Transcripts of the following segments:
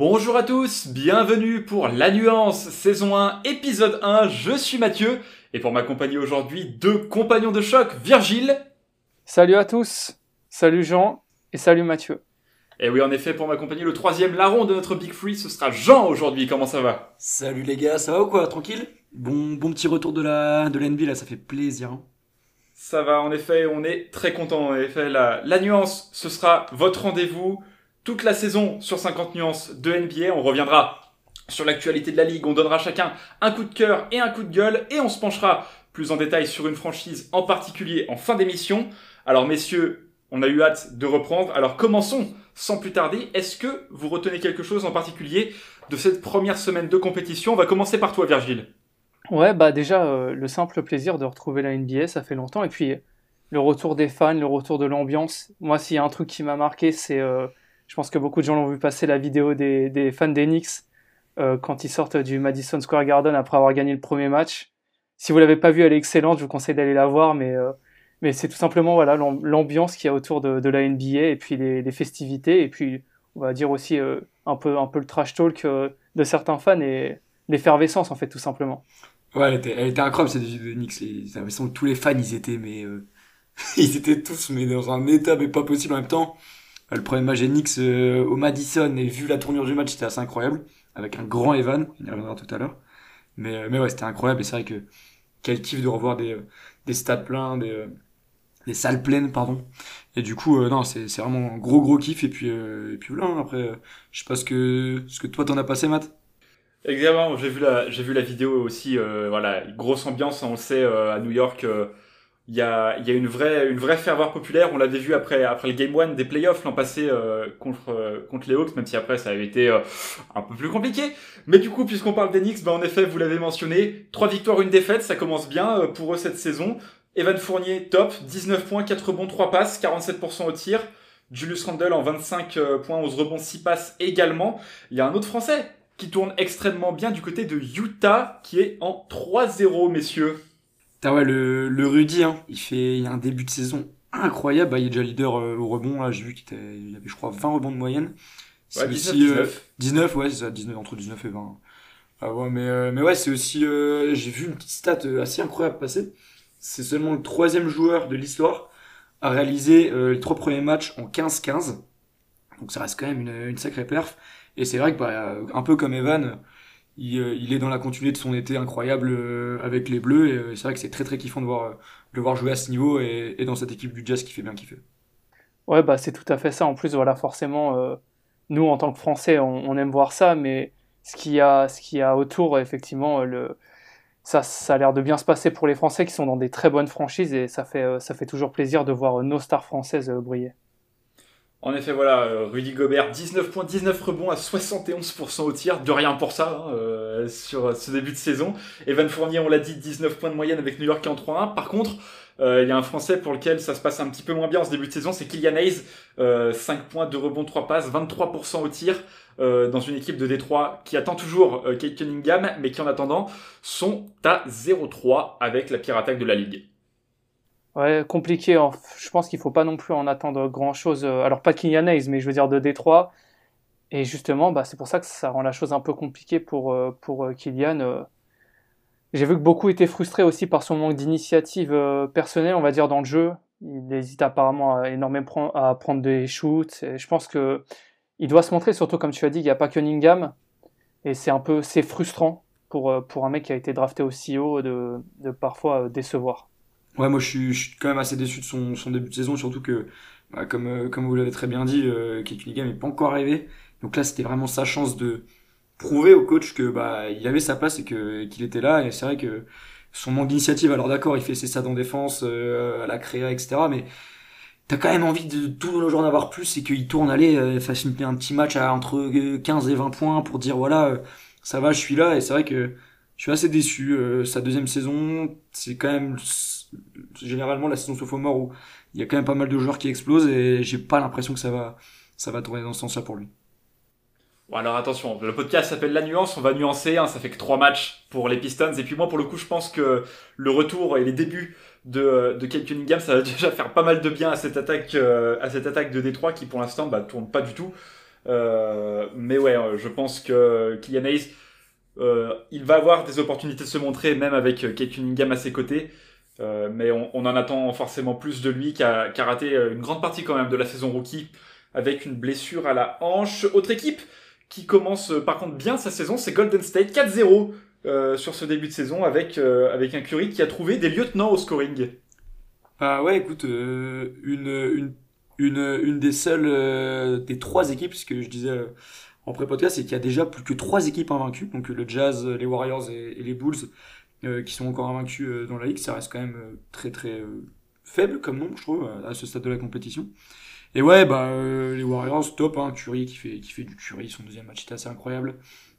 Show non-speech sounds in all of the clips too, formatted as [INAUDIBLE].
Bonjour à tous, bienvenue pour La Nuance, saison 1, épisode 1, je suis Mathieu, et pour m'accompagner aujourd'hui, deux compagnons de choc, Virgile. Salut à tous, salut Jean, et salut Mathieu. Et oui, en effet, pour m'accompagner, le troisième larron de notre Big Free, ce sera Jean aujourd'hui, comment ça va? Salut les gars, ça va ou quoi? Tranquille? Bon bon petit retour de la de l'NB là, ça fait plaisir. hein. Ça va, en effet, on est très content. En effet, la, la nuance, ce sera votre rendez-vous toute la saison sur 50 nuances de NBA. On reviendra sur l'actualité de la ligue. On donnera chacun un coup de cœur et un coup de gueule. Et on se penchera plus en détail sur une franchise en particulier en fin d'émission. Alors, messieurs, on a eu hâte de reprendre. Alors, commençons sans plus tarder. Est-ce que vous retenez quelque chose en particulier de cette première semaine de compétition? On va commencer par toi, Virgile. Ouais, bah déjà, euh, le simple plaisir de retrouver la NBA, ça fait longtemps. Et puis, le retour des fans, le retour de l'ambiance. Moi, s'il y a un truc qui m'a marqué, c'est, euh, je pense que beaucoup de gens l'ont vu passer, la vidéo des, fans Knicks euh, quand ils sortent du Madison Square Garden après avoir gagné le premier match. Si vous l'avez pas vue, elle est excellente, je vous conseille d'aller la voir, mais, euh, c'est tout simplement l'ambiance qu'il y a autour de, la NBA et puis les, festivités et puis on va dire aussi euh, un peu le trash talk euh, de certains fans et l'effervescence en fait tout simplement. Ouais, elle était, incroyable cette vidéo de Knicks. Les- J'ai l'impression que tous les fans ils étaient mais [LAUGHS] ils étaient tous mais dans un état mais pas possible en même temps. Euh, Le premier match des Knicks euh, au Madison et vu la tournure du match c'était assez incroyable avec un grand Evan, on y reviendra tout à l'heure. Mais euh, mais ouais c'était incroyable et c'est vrai que quel kiff de revoir des euh, des stades pleins, des des salles pleines pardon. Et du coup euh, non c'est vraiment un gros gros kiff et puis euh, et puis voilà hein, après je sais pas ce que ce que toi t'en as passé Matt. Exactement, j'ai vu la j'ai vu la vidéo aussi voilà, grosse ambiance, on le sait à New York il y a y a une vraie une vraie ferveur populaire, on l'avait vu après après le game 1 des playoffs l'an passé euh, contre euh, contre les Hawks même si après ça avait été euh, un peu plus compliqué. Mais du coup, puisqu'on parle des Knicks, bah en effet, vous l'avez mentionné, trois victoires, une défaite, ça commence bien euh, pour eux cette saison. Evan Fournier top, 19 points, 4 rebonds, 3 passes, 47% au tir. Julius Randle en 25 euh, points, 11 rebonds, 6 passes également. Il y a un autre Français qui tourne extrêmement bien du côté de Utah, qui est en 3-0, messieurs. Putain, ouais, le, le Rudy, hein, il fait il y a un début de saison incroyable. Bah, il est déjà leader euh, au rebond. Là, j'ai vu qu'il était, il avait, je crois, 20 rebonds de moyenne. Ouais, 19, aussi, euh, 19. 19, ouais, c'est ça, 19, entre 19 et 20. Ah ouais, mais, euh, mais ouais, c'est aussi, euh, j'ai vu une petite stat euh, assez incroyable passer. C'est seulement le troisième joueur de l'histoire à réaliser euh, les trois premiers matchs en 15-15. Donc ça reste quand même une, une sacrée perf. Et c'est vrai que, bah, euh, un peu comme Evan, il, euh, il est dans la continuité de son été incroyable euh, avec les Bleus. Et euh, c'est vrai que c'est très très kiffant de voir, voir jouer à ce niveau et, dans cette équipe du Jazz qui fait bien kiffer. Ouais, bah c'est tout à fait ça. En plus, voilà, forcément, nous en tant que Français, on, aime voir ça, mais ce qu'il y a, autour, effectivement, ça, a l'air de bien se passer pour les Français qui sont dans des très bonnes franchises et ça fait, toujours plaisir de voir nos stars françaises briller. En effet, voilà, euh, Rudy Gobert, 19 points, 19 rebonds à 71% au tir, de rien pour ça, hein, euh, sur ce début de saison. Evan Fournier, on l'a dit, 19 points de moyenne avec New York en 3-1. Par contre, euh, il y a un Français pour lequel ça se passe un petit peu moins bien en ce début de saison, c'est Kylian Hayes, euh, 5 points, 2 rebonds, 3 passes, 23% au tir, dans une équipe de Détroit qui attend toujours Kate Cunningham, mais qui en attendant sont à 0-3 avec la pire attaque de la ligue. Ouais, compliqué. hein. Je pense qu'il faut pas non plus en attendre grand-chose. euh, Alors pas Kylian Hayes, mais je veux dire de Détroit. Et justement, bah, c'est pour ça que ça rend la chose un peu compliquée pour, euh, pour euh, Kylian. J'ai vu que beaucoup étaient frustrés aussi par son manque d'initiative personnelle, on va dire, dans le jeu. Il hésite apparemment à énormément à prendre des shoots. Et je pense que il doit se montrer, surtout comme tu as dit, il n'y a pas Cunningham. Et c'est un peu, c'est frustrant pour, pour un mec qui a été drafté aussi haut de, de parfois décevoir. Ouais, moi je suis, quand même assez déçu de son, son début de saison, surtout que, bah, comme, euh, comme vous l'avez très bien dit, euh, Cunningham n'est pas encore arrivé. Donc là, c'était vraiment sa chance de prouver au coach que bah il avait sa place et que qu'il était là. Et c'est vrai que son manque d'initiative, alors d'accord, il fait ses stats en défense, euh, à la créa, etc. Mais t'as quand même envie de tout le jour en avoir plus et qu'il tourne, allez, euh, fasse un petit match à entre euh, 15 et 20 points pour dire voilà, euh, ça va, je suis là. Et c'est vrai que je suis assez déçu. Euh, sa deuxième saison, c'est quand même généralement la saison sophomore où il y a quand même pas mal de joueurs qui explosent et j'ai pas l'impression que ça va, ça va tourner dans ce sens-là pour lui. Bon, alors attention, le podcast s'appelle La Nuance, on va nuancer, hein, ça fait que trois matchs pour les Pistons, et puis moi pour le coup je pense que le retour et les débuts de, de Kate Cunningham, ça va [LAUGHS] déjà faire pas mal de bien à cette attaque, euh, à cette attaque de Détroit qui pour l'instant bah, tourne pas du tout. mais ouais, je pense que Kylian Hayes, il va avoir des opportunités de se montrer, même avec Kate Cunningham à ses côtés. Mais on, en attend forcément plus de lui qui a, qui a, raté une grande partie quand même de la saison rookie avec une blessure à la hanche. Autre équipe qui commence par contre bien sa saison, c'est Golden State 4-0 euh, sur ce début de saison avec, euh, avec un Curry qui a trouvé des lieutenants au scoring. Ah ouais, écoute, euh, une, une, une, une des seules, des trois équipes, ce que je disais en pré-podcast, c'est qu'il y a déjà plus que trois équipes invaincues, donc le Jazz, les Warriors et, les Bulls, qui sont encore invaincus dans la ligue, ça reste quand même très très faible comme nombre, je trouve, à ce stade de la compétition. Et ouais, bah les Warriors, top, hein, Curry qui fait, qui fait du Curry, son deuxième match était assez incroyable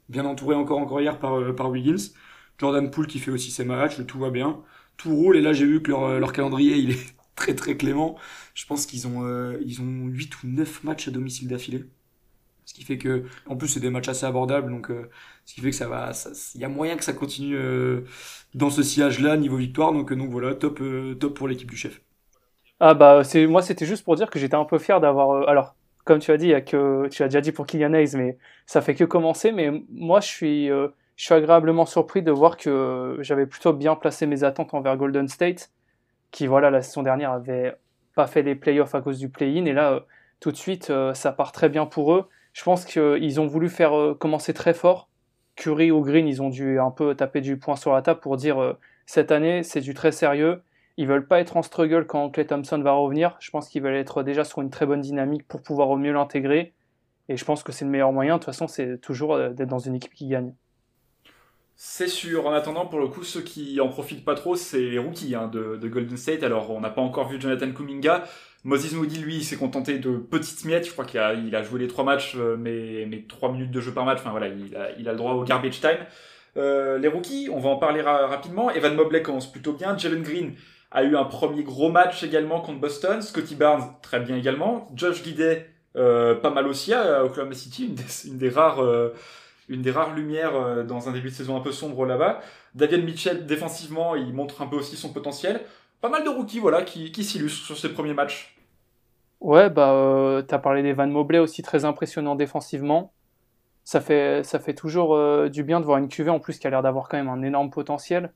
bien entouré encore encore hier par, euh, par Wiggins. Jordan Poole qui fait aussi ses matchs, tout va bien. Tout roule et là j'ai vu que leur, leur calendrier il est [LAUGHS] très très clément. Je pense qu'ils ont euh, ils ont 8 ou 9 matchs à domicile d'affilée. Ce qui fait que en plus c'est des matchs assez abordables donc euh, ce qui fait que ça va il y a moyen que ça continue dans ce sillage là niveau victoire donc donc voilà top top pour l'équipe du chef. Ah bah c'est moi c'était juste pour dire que j'étais un peu fier d'avoir alors comme tu as dit, que, tu as déjà dit pour Kylian Hayes, mais ça fait que commencer. Mais moi, je suis, euh, je suis agréablement surpris de voir que j'avais plutôt bien placé mes attentes envers Golden State, qui, voilà, la saison dernière avait pas fait les playoffs à cause du play-in. Et là, euh, tout de suite, euh, ça part très bien pour eux. Je pense qu'ils ont voulu faire commencer très fort. Curry ou Green, ils ont dû un peu taper du poing sur la table pour dire cette année, c'est du très sérieux ils veulent pas être en struggle quand Clay Thompson va revenir. Je pense qu'ils veulent être déjà sur une très bonne dynamique pour pouvoir au mieux l'intégrer. Et je pense que c'est le meilleur moyen. De toute façon, c'est toujours euh, d'être dans une équipe qui gagne. C'est sûr. En attendant, pour le coup, ceux qui en profitent pas trop, c'est les rookies hein, de, Golden State. Alors, on n'a pas encore vu Jonathan Kuminga. Moses Moody, lui, s'est contenté de petites miettes. Je crois qu'il a, il a joué les trois matchs, euh, mais, 3 minutes de jeu par match. Enfin voilà, il a, le droit au garbage time. Euh, les rookies, on va en parler rapidement. Evan Mobley commence plutôt bien. Jalen Green, a eu un premier gros match également contre Boston. Scotty Barnes, très bien également. Josh Guidet, euh, pas mal aussi à Oklahoma City, une des, rares, une des rares lumières dans un début de saison un peu sombre là-bas. David Mitchell, défensivement, il montre un peu aussi son potentiel. Pas mal de rookies, voilà, qui, qui s'illustrent sur ces premiers matchs. Ouais, bah, t'as parlé des Van Mobley aussi très impressionnant défensivement. Ça fait, ça fait toujours du bien de voir une QV en plus qui a l'air d'avoir quand même un énorme potentiel.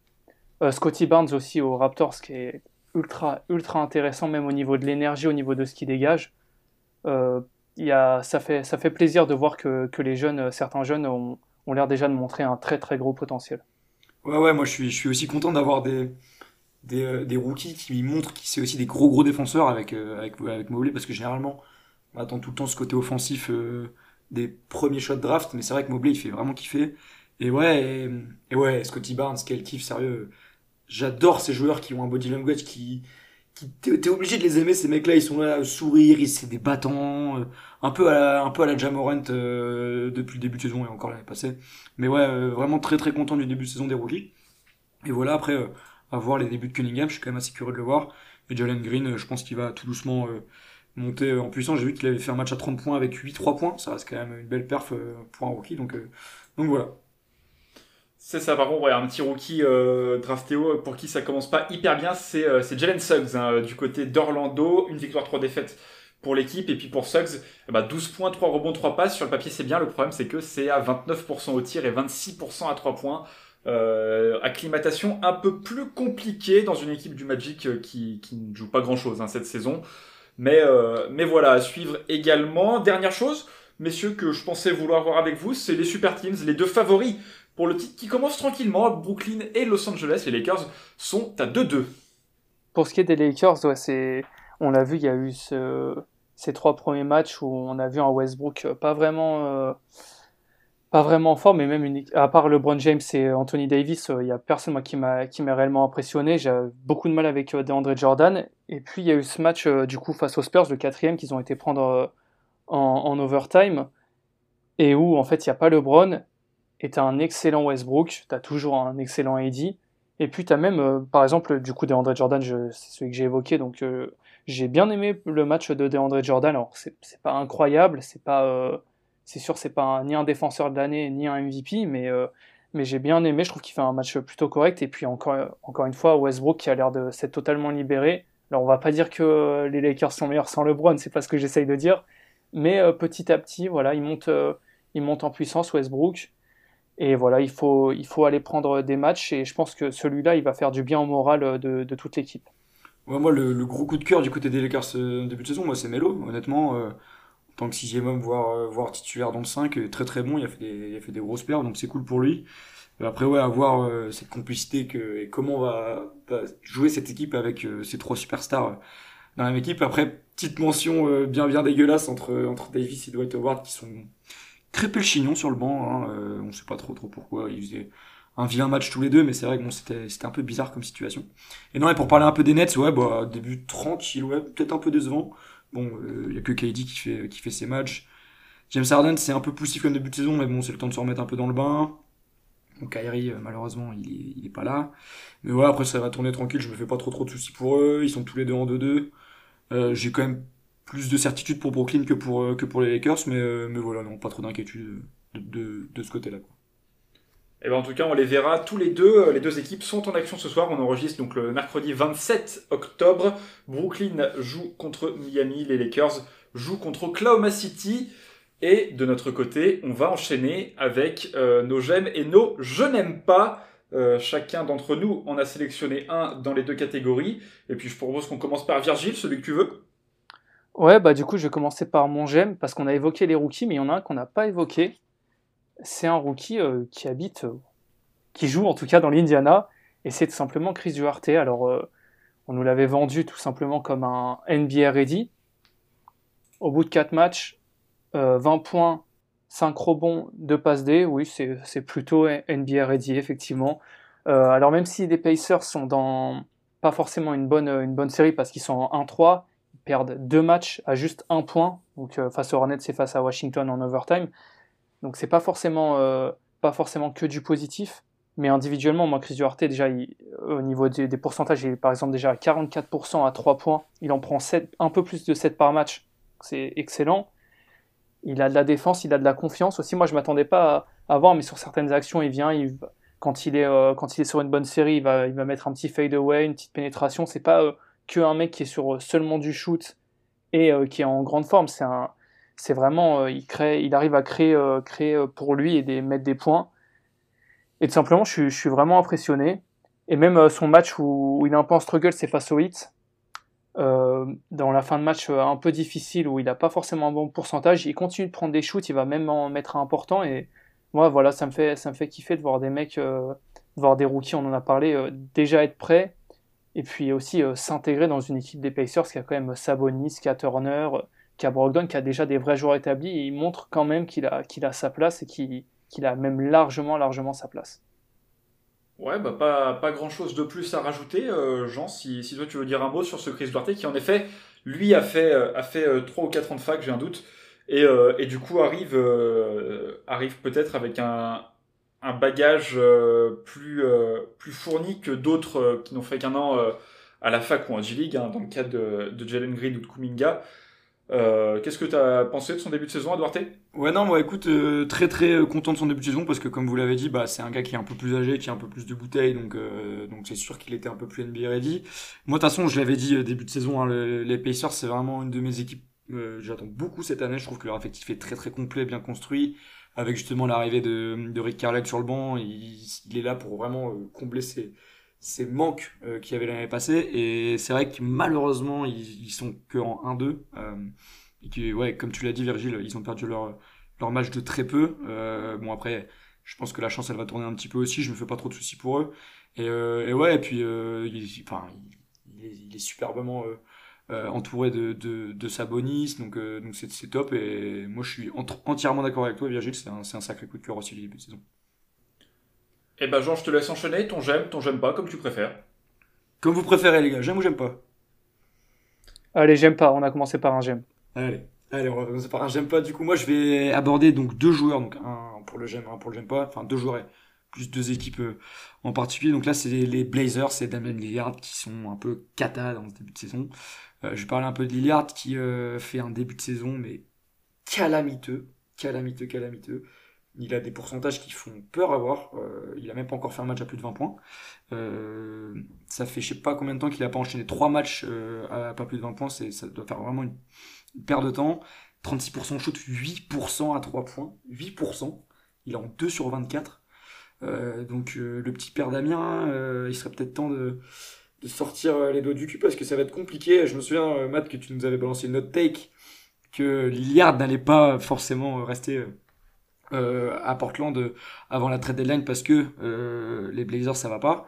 Euh, Scotty Barnes aussi au Raptors, qui est ultra, ultra intéressant, même au niveau de l'énergie, au niveau de ce qu'il dégage. Euh, y a, ça, fait, ça fait plaisir de voir que, que les jeunes, certains jeunes ont, ont l'air déjà de montrer un très très gros potentiel. Ouais, ouais, moi je suis, je suis aussi content d'avoir des, des, euh, des, rookies qui montrent qu'ils c'est aussi des gros gros défenseurs avec, euh, avec, avec Mobley, parce que généralement on attend tout le temps ce côté offensif des premiers shots de draft, mais c'est vrai que Mobley il fait vraiment kiffer. Et ouais, et, et ouais, Scotty Barnes, quel kiff, sérieux. J'adore ces joueurs qui ont un body language qui qui t'es obligé de les aimer ces mecs là ils sont là sourire ils c'est des battants euh, un peu à la, un peu à la Jamorant euh, depuis le début de saison et encore l'année passée. Mais ouais euh, vraiment très très content du début de saison des rookies. Et voilà après à voir les débuts de Cunningham je suis quand même assez curieux de le voir et Jalen Green je pense qu'il va tout doucement monter en puissance j'ai vu qu'il avait fait un match à 30 points avec 8 3 points ça reste quand même une belle perf pour un rookie donc voilà c'est ça, par contre, un petit rookie euh, drafté haut pour qui ça commence pas hyper bien, c'est euh, Jalen Suggs hein, du côté d'Orlando. Une victoire, trois défaites pour l'équipe. Et puis pour Suggs, eh ben, 12 points, 3 rebonds, 3 passes. Sur le papier, c'est bien. Le problème, c'est que c'est à 29% au tir et 26% à 3 points. Euh, acclimatation un peu plus compliquée dans une équipe du Magic euh, qui, ne joue pas grand-chose hein, cette saison. Mais, euh, mais voilà, à suivre également. Dernière chose, messieurs, que je pensais vouloir voir avec vous, c'est les Super Teams, les deux favoris pour le titre qui commence tranquillement. Brooklyn et Los Angeles, les Lakers sont à 2-2. Pour ce qui est des Lakers, on l'a vu, il y a eu ce... ces trois premiers matchs où on a vu un Westbrook pas vraiment, pas vraiment fort, mais même une... à part LeBron James et Anthony Davis, euh, il y a personne moi, qui m'a réellement impressionné. J'ai beaucoup de mal avec DeAndre Jordan. Et puis il y a eu ce match du coup face aux Spurs, le quatrième qu'ils ont été prendre en, en overtime et où en fait il n'y a pas LeBron et tu un excellent Westbrook, tu as toujours un excellent AD, et puis tu as même, euh, par exemple, du coup, DeAndre Jordan, c'est celui que j'ai évoqué, donc euh, j'ai bien aimé le match de DeAndre Jordan. Alors, c'est pas incroyable, c'est pas, euh, c'est sûr, c'est pas ni un défenseur de l'année, ni un MVP, mais, mais j'ai bien aimé, je trouve qu'il fait un match plutôt correct, et puis encore, une fois, Westbrook qui a l'air de s'être totalement libéré. Alors, on va pas dire que les Lakers sont meilleurs sans LeBron, c'est pas ce que j'essaye de dire, Mais petit à petit, voilà, il monte, il monte en puissance Westbrook. Et voilà, il faut, il faut aller prendre des matchs et je pense que celui-là, il va faire du bien au moral de, toute l'équipe. moi, le, gros coup de cœur du côté des Lakers début de saison, moi, c'est Melo. Honnêtement, en tant que sixième homme, voire, voire titulaire dans le 5, très très bon. Il a fait des, il a fait des grosses pertes, donc c'est cool pour lui. Après, ouais, avoir euh, cette complicité que, et comment on va, jouer cette équipe avec euh, ces trois superstars euh, dans la même équipe. Après, petite mention bien bien dégueulasse entre, entre Davis et Dwight Howard qui sont crépés le chignon sur le banc. Hein, on sait pas trop trop pourquoi. Ils faisaient un vilain match tous les deux, mais c'est vrai que bon, c'était, c'était un peu bizarre comme situation. Et non, et pour parler un peu des Nets, ouais, bah, début tranquille, ouais, peut-être un peu décevant. Bon, il y a que KD qui fait, ses matchs. James Harden, c'est un peu poussif comme début de saison, mais bon, c'est le temps de se remettre un peu dans le bain. Donc Kyrie, euh, malheureusement, il est, pas là. Mais voilà, après ça va tourner tranquille, je me fais pas trop trop de soucis pour eux. Ils sont tous les deux en 2-2. Euh, j'ai quand même plus de certitude pour Brooklyn que pour, euh, les Lakers, mais, mais voilà, non, pas trop d'inquiétude de, de, ce côté-là. Et eh ben en tout cas, on les verra tous les deux. Les deux équipes sont en action ce soir. On enregistre donc le mercredi 27 octobre. Brooklyn joue contre Miami. Les Lakers jouent contre Oklahoma City. Et de notre côté, on va enchaîner avec euh, nos j'aime et nos je n'aime pas. Euh, chacun d'entre nous en a sélectionné un dans les deux catégories. Et puis je propose qu'on commence par Virgile, celui que tu veux. Ouais, bah du coup je vais commencer par mon j'aime parce qu'on a évoqué les rookies, mais il y en a un qu'on n'a pas évoqué. C'est un rookie euh, qui habite, qui joue en tout cas dans l'Indiana, et c'est tout simplement Chris Duarte. Alors on nous l'avait vendu tout simplement comme un NBA ready. Au bout de 4 matchs, 20 euh, points, 5 rebonds, 2 passes D, oui, c'est plutôt NBA ready, effectivement. Euh, alors même si les Pacers sont dans pas forcément une bonne, une bonne série parce qu'ils sont en 1-3, ils perdent deux matchs à juste un point, donc euh, face aux Hornets et face à Washington en overtime. Donc c'est pas forcément, pas forcément que du positif, mais individuellement, moi, Chris Duarte, déjà, au niveau des, pourcentages, il est par exemple déjà à 44% à 3 points. Il en prend 7, un peu plus de 7 par match. C'est excellent il a de la défense, il a de la confiance aussi. Moi, je m'attendais pas à, voir, mais sur certaines actions, il vient, quand, il est, euh, quand il est sur une bonne série, il va, il va mettre un petit fade away, une petite pénétration. C'est pas euh, que un mec qui est sur euh, seulement du shoot et qui est en grande forme. C'est un, c'est vraiment, il crée, il arrive à créer, créer pour lui et des, mettre des points. Et tout simplement, je, je suis vraiment impressionné. Et même son match où, il est un peu en struggle, c'est face au Heat. Euh, dans la fin de match euh, un peu difficile où il n'a pas forcément un bon pourcentage, il continue de prendre des shoots, il va même en mettre un important et moi voilà ça me fait ça me fait kiffer de voir des mecs, euh, voir des rookies, on en a parlé, déjà être prêts et puis aussi s'intégrer dans une équipe des Pacers qui a quand même Sabonis, qui Turner, qui a Brogdon, qui a déjà des vrais joueurs établis et il montre quand même qu'il a sa place et qu'il a même largement largement sa place. Ouais, bah pas, pas grand chose de plus à rajouter. Euh, Jean, si, si toi tu veux dire un mot sur ce Chris Duarte qui en effet, lui a fait, euh, a fait euh, 3 ou 4 ans de fac, j'ai un doute, et, euh, et du coup arrive, euh, arrive peut-être avec un, un bagage plus, plus fourni que d'autres qui n'ont fait qu'un an à la fac ou en G-League, hein, dans le cadre de, de Jalen Green ou de Kuminga. Euh, Qu'est-ce que tu as pensé de son début de saison à Ouais, non, moi écoute, euh, très très euh, content de son début de saison parce que comme vous l'avez dit, bah, c'est un gars qui est un peu plus âgé, qui a un peu plus de bouteilles, donc euh, donc c'est sûr qu'il était un peu plus NBA ready. Moi, de toute façon, je l'avais dit début de saison, hein, les Pacers, c'est vraiment une de mes équipes. J'attends beaucoup cette année. Je trouve que leur effectif est très très complet, bien construit, avec justement l'arrivée de, de Rick Carlisle sur le banc. Il, il est là pour vraiment combler ses ces manques euh, qu'il y avait l'année passée. Et c'est vrai que malheureusement, ils, ils sont que en 1-2. Euh, et que, ouais, comme tu l'as dit, Virgile, ils ont perdu leur, leur match de très peu. Euh, bon, après, je pense que la chance, elle va tourner un petit peu aussi. Je me fais pas trop de soucis pour eux. Et, et ouais, et puis, il, enfin, il, est, superbement entouré de, de, de. Donc, donc c'est top. Et moi, je suis entièrement d'accord avec toi, Virgile. C'est un, un sacré coup de cœur aussi, le début de saison. Eh ben Jean, je te laisse enchaîner, ton j'aime, ton j'aime pas, comme tu préfères. Comme vous préférez les gars, j'aime ou j'aime pas? Allez, j'aime pas, on a commencé par un j'aime. Allez, allez, on va commencer par un j'aime pas. Du coup, moi je vais aborder donc deux joueurs, donc un pour le j'aime, un pour le j'aime pas, enfin deux joueurs plus deux équipes euh, en particulier. Donc là, c'est les Blazers, c'est Damien Lillard qui sont un peu cata dans ce début de saison. Euh, je vais parler un peu de Lillard qui euh, fait un début de saison mais calamiteux, calamiteux, calamiteux. Il a des pourcentages qui font peur à voir. Euh, il a même pas encore fait un match à plus de 20 points. Euh, ça fait je sais pas combien de temps qu'il a pas enchaîné trois matchs euh, à pas plus de 20 points. Ça doit faire vraiment une, perte de temps. 36% shoot, 8% à 3 points. 8%. Il est en 2 sur 24. Euh, donc euh, le petit père Damien, il serait peut-être temps de, sortir les doigts du cul parce que ça va être compliqué. Je me souviens, Matt, que tu nous avais balancé une autre take que Lillard n'allait pas forcément rester à Portland avant la trade deadline parce que les Blazers ça va pas.